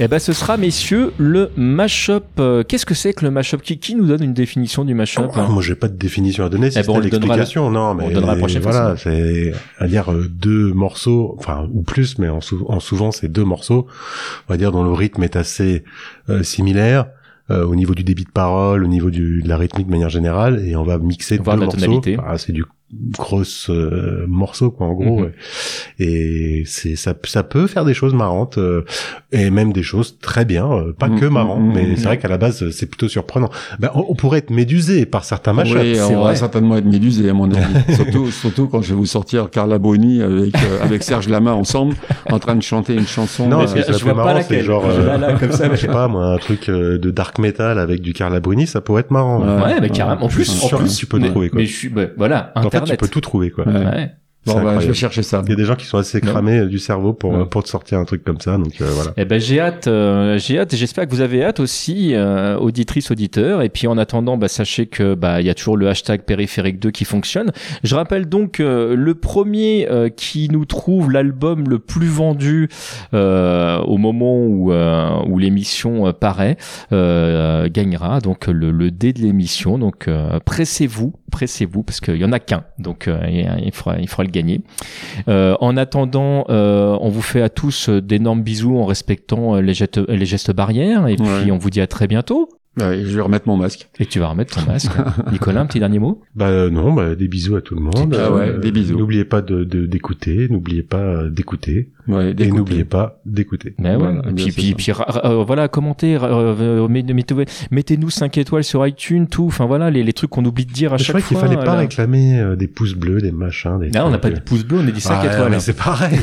Eh ben, ce sera, messieurs, le mashup. Euh, Qu'est-ce que c'est que le mashup? Qui, qui nous donne une définition du mashup? Ah, moi j'ai pas de définition à donner si Eh ben, on l'explication non mais on donnera la prochaine fois, voilà c'est à dire euh, deux morceaux enfin ou plus mais en, sou- en souvent c'est deux morceaux on va dire dont le rythme est assez euh, similaire euh, au niveau du débit de parole, au niveau du, de la rythmique de manière générale, et on va mixer Voir deux morceaux. tonalité. Ah, c'est du gros euh, morceau quoi en gros ouais. et c'est ça ça peut faire des choses marrantes euh, et même des choses très bien euh, pas Mhm, que marrantes mhm, mais mhm. c'est vrai qu'à la base c'est plutôt surprenant ben, on, on pourrait être médusé par certains matchs oui, on va certainement être médusé à mon avis. surtout, surtout quand je vais vous sortir Carla Bruni avec, euh, avec Serge Lama ensemble, en train de chanter une chanson. Non, euh, ce je vois pas marrant, c'est laquelle. genre, Je- euh, là, là, comme ça, je sais pas, moi, un truc euh, de dark metal avec du Carla Bruni, ça pourrait être marrant. Ouais. Ouais, mais carrément. En plus, en plus, tu peux trouver, quoi. mais je suis, bah, voilà, Internet. tu peux tout trouver, quoi. Ouais. Bon, bah, je vais chercher ça. Il y a des gens qui sont assez cramés euh, du cerveau pour, Ouais. euh, pour te sortir un truc comme ça, donc euh, voilà. Eh ben j'ai hâte, euh, j'ai hâte, et j'espère que vous avez hâte aussi, euh, auditrices, auditeurs. Et puis en attendant, bah, sachez que bah il y a toujours le hashtag périphérique 2 qui fonctionne. Je rappelle donc euh, le premier euh, qui nous trouve l'album le plus vendu euh, au moment où euh, où l'émission euh, paraît euh, gagnera donc le, le dé de l'émission. Donc euh, pressez-vous, pressez-vous parce qu'il y en a qu'un, donc euh, il fera il fera le gagner. Euh, en attendant, euh, on vous fait à tous d'énormes bisous en respectant euh, les, gestes, les gestes barrières. Et puis on vous dit à très bientôt. Ouais, je vais remettre mon masque. Et tu vas remettre ton masque. Nicolas, un petit dernier mot? Bah euh, non, bah, des bisous à tout le monde. Ah ouais, des bisous. N'oubliez pas de de- d'écouter, n'oubliez pas euh, d'écouter, Ouais, et n'oubliez pas d'écouter. Ouais. Voilà, et bien, puis, puis, puis euh, voilà, commentez, euh, mettez-nous 5 étoiles sur iTunes, tout. Enfin voilà, les, les trucs qu'on oublie de dire à Je chaque crois qu'il fois. fallait pas là. réclamer euh, des pouces bleus, des machins, des. Non, on n'a pas euh. dit pouce bleu, on a dit 5 Ouais, étoiles. mais c'est pareil.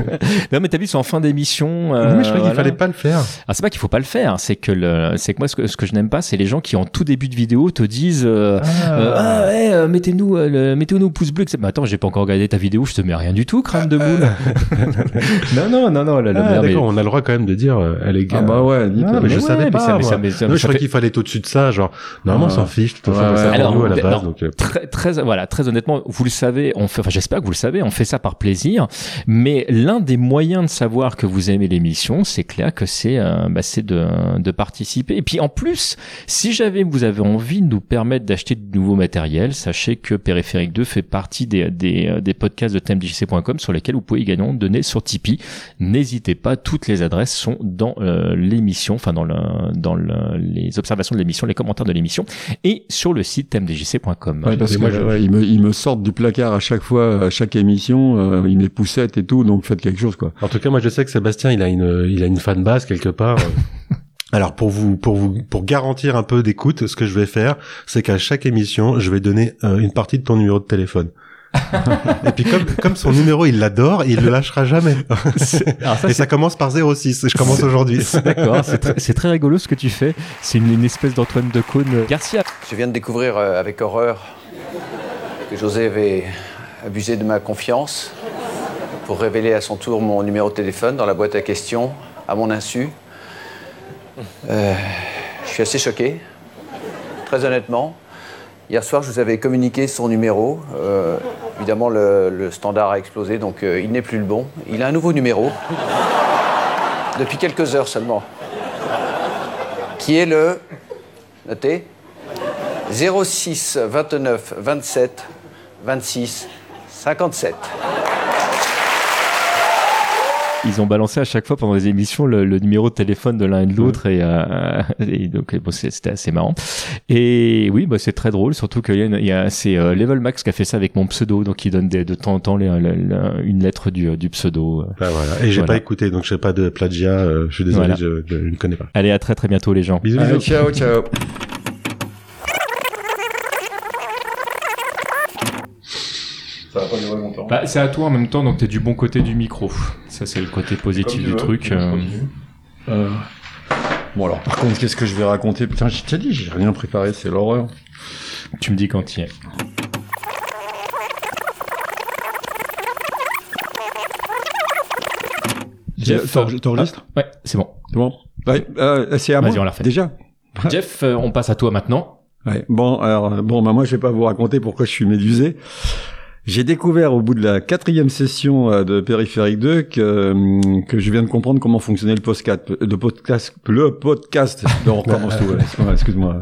non, mais t'as vu, c'est en fin d'émission. euh, Oui, mais je crois qu'il fallait pas le faire. Ah, c'est pas qu'il faut pas le faire, c'est que le, c'est que moi ce que, ce que je n'aime pas, c'est les gens qui en tout début de vidéo te disent euh, Ah. euh, ah ouais, euh, mettez-nous le- mettez-nous pouce bleu. Mais attends, j'ai pas encore regardé ta vidéo, je te mets rien du tout, crâne de boule. non non non non, la, la- Ah, mais- on a le droit quand même de dire, les gars. Ah bah ouais, dites, mais je ouais, savais mais pas. ça- ça- mais ça- Non, je crois fait- qu'il fallait être au-dessus de ça, genre. Normalement, on s'en fiche. Alors, nous à la non, base. Donc, très, très, voilà, très honnêtement, vous le savez, on fait, enfin, j'espère que vous le savez, on fait ça par plaisir. Mais l'un des moyens de savoir que vous aimez l'émission, c'est clair que c'est, bah, c'est de, de participer. Et puis, en plus, si jamais vous avez envie de nous permettre d'acheter de nouveaux matériels, sachez que Périphérique 2 fait partie des, des, euh, des podcasts de thèmedjc.com sur lesquels vous pouvez également donner sur Tipeee. N'hésitez pas, toutes les adresses sont dans euh, l'émission, enfin, dans le, dans le, les observations de l'émission, les commentaires de l'émission et sur le site thèmedjc.com. Ouais, parce que moi, je- ouais, ils, me, ils me sortent du placard à chaque fois, à chaque émission, euh, ils me les poussettent et tout, donc faites quelque chose quoi. En tout cas, moi, je sais que Sébastien, il a une, il a une fan base quelque part. Alors pour vous, pour vous, pour garantir un peu d'écoute, ce que je vais faire, c'est qu'à chaque émission, je vais donner euh, une partie de ton numéro de téléphone. et puis comme, comme son numéro, il l'adore, il le lâchera jamais. Alors ça, et ça commence par 06. Je commence aujourd'hui. D'accord, c'est très, rigolo ce que tu fais. C'est une, une espèce d'Antoine de Caunes Garcia. Je viens de découvrir euh, avec horreur que José avait abusé de ma confiance pour révéler à son tour mon numéro de téléphone dans la boîte à questions à mon insu. Euh, je suis assez choqué, très honnêtement. Hier soir, je vous avais communiqué son numéro. Euh, évidemment, le, standard a explosé, donc euh, il n'est plus le bon. Il a un nouveau numéro, depuis quelques heures seulement, qui est le... Notez 06 29 27 26 57. Ils ont balancé à chaque fois pendant les émissions le, le numéro de téléphone de l'un et de l'autre et, euh, et donc bon, c'était assez marrant. Et oui, bah, c'est très drôle, surtout qu'il y a, une- il y a c'est euh, Level Max qui a fait ça avec mon pseudo, donc il donne des- de temps en temps les- les- les- une lettre du, du pseudo. Ah, voilà. Et j'ai Voilà. pas écouté, donc j'ai pas de plagiat. euh, je suis désolé, Voilà. je, je ne connais pas. Allez, à très très bientôt les gens. Bisous, Allez, bisous. ciao, ciao. Ça va pas durer longtemps. Bah, c'est à toi en même temps, donc t'es du bon côté du micro. Ça, c'est le côté positif du veux, truc. euh. Euh, Bon alors, par contre, qu'est-ce que je vais raconter? Putain, je t'ai dit, j'ai rien préparé, c'est l'horreur. Tu me dis quand il y est. Jeff, T'en- T'enregistres? Ouais, c'est bon. C'est bon? Ouais, euh, C'est à moi Vas-y, on la refait. Déjà Jeff, euh, on passe à toi maintenant. Ouais. Bon, alors euh, bon, bah moi je vais pas vous raconter pourquoi je suis médusé. J'ai découvert au bout de la quatrième session euh, de Périphérique 2 que, hum, que je viens de comprendre comment fonctionnait le podcast, le podcast, le podcast. Non, on recommence tout. ouais, excuse-moi.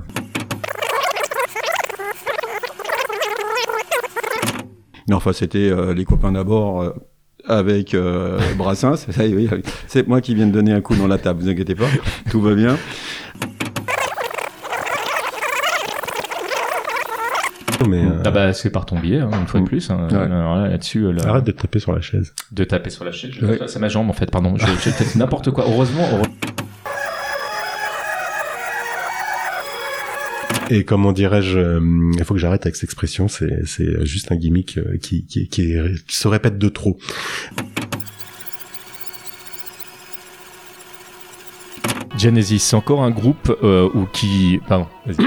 Non, enfin c'était euh, les copains d'abord. euh, avec euh, Brassens, c'est moi qui viens de donner un coup dans la table, vous inquiétez pas, tout va bien. Mais, euh, Ah bah c'est par ton biais, hein, une fois de plus. hein. Ouais. Là, là-dessus, euh, là- Arrête de taper sur la chaise. de taper sur la chaise. Je- Ouais. C'est ma jambe en fait, pardon. Je, je fais n'importe quoi. Heureusement, heure- Et comment dirais-je, euh, il faut que j'arrête avec cette expression, c'est c'est juste un gimmick euh, qui, qui, qui, est- qui se répète de trop. Genesis, c'est encore un groupe euh, ou qui, pardon. vas-y.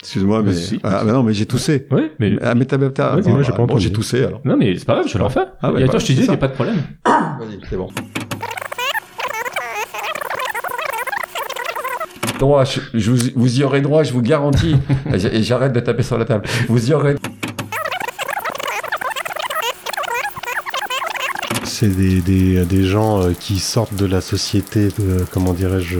Excuse-moi, mais Si. ah bah non, mais j'ai toussé. Ouais, mais Ah mais t'as t'as- Vas-y, bon, moi, j'ai pas bon, entendu. j'ai toussé alors. non mais c'est pas grave, je le refais. Ah ouais, Et bah, attends, je te disais, il ça. n'y a pas de problème. Vas-y, c'est bon. Droit, je, je vous, vous y aurez droit, je vous garantis. Et j'arrête de taper sur la table. Vous y aurez. C'est des, des, des gens euh, qui sortent de la société, euh, comment dirais-je,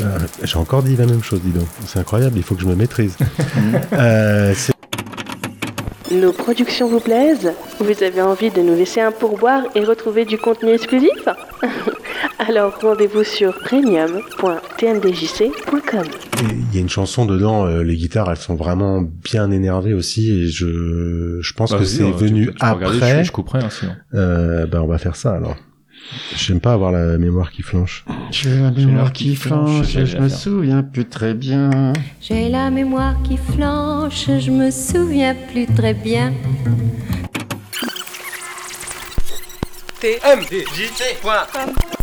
euh, j'ai encore dit la même chose, dis donc. C'est incroyable, il faut que je me maîtrise. euh, c'est Nos productions vous plaisent Vous avez envie de nous laisser un pourboire et retrouver du contenu exclusif Alors rendez-vous sur premium.tmdjc.com. Et Il y a une chanson dedans, euh, les guitares, elles sont vraiment bien énervées aussi, et je, je pense Bah, que c'est tu venu tu peux regarder, après. je, je couperai hein, sinon. Euh, ben on va faire ça alors. J'aime pas avoir la mémoire qui flanche. J'ai la mémoire qui flanche, et je me souviens plus très bien. J'ai la mémoire qui flanche, je me souviens plus très bien. tmdjc.com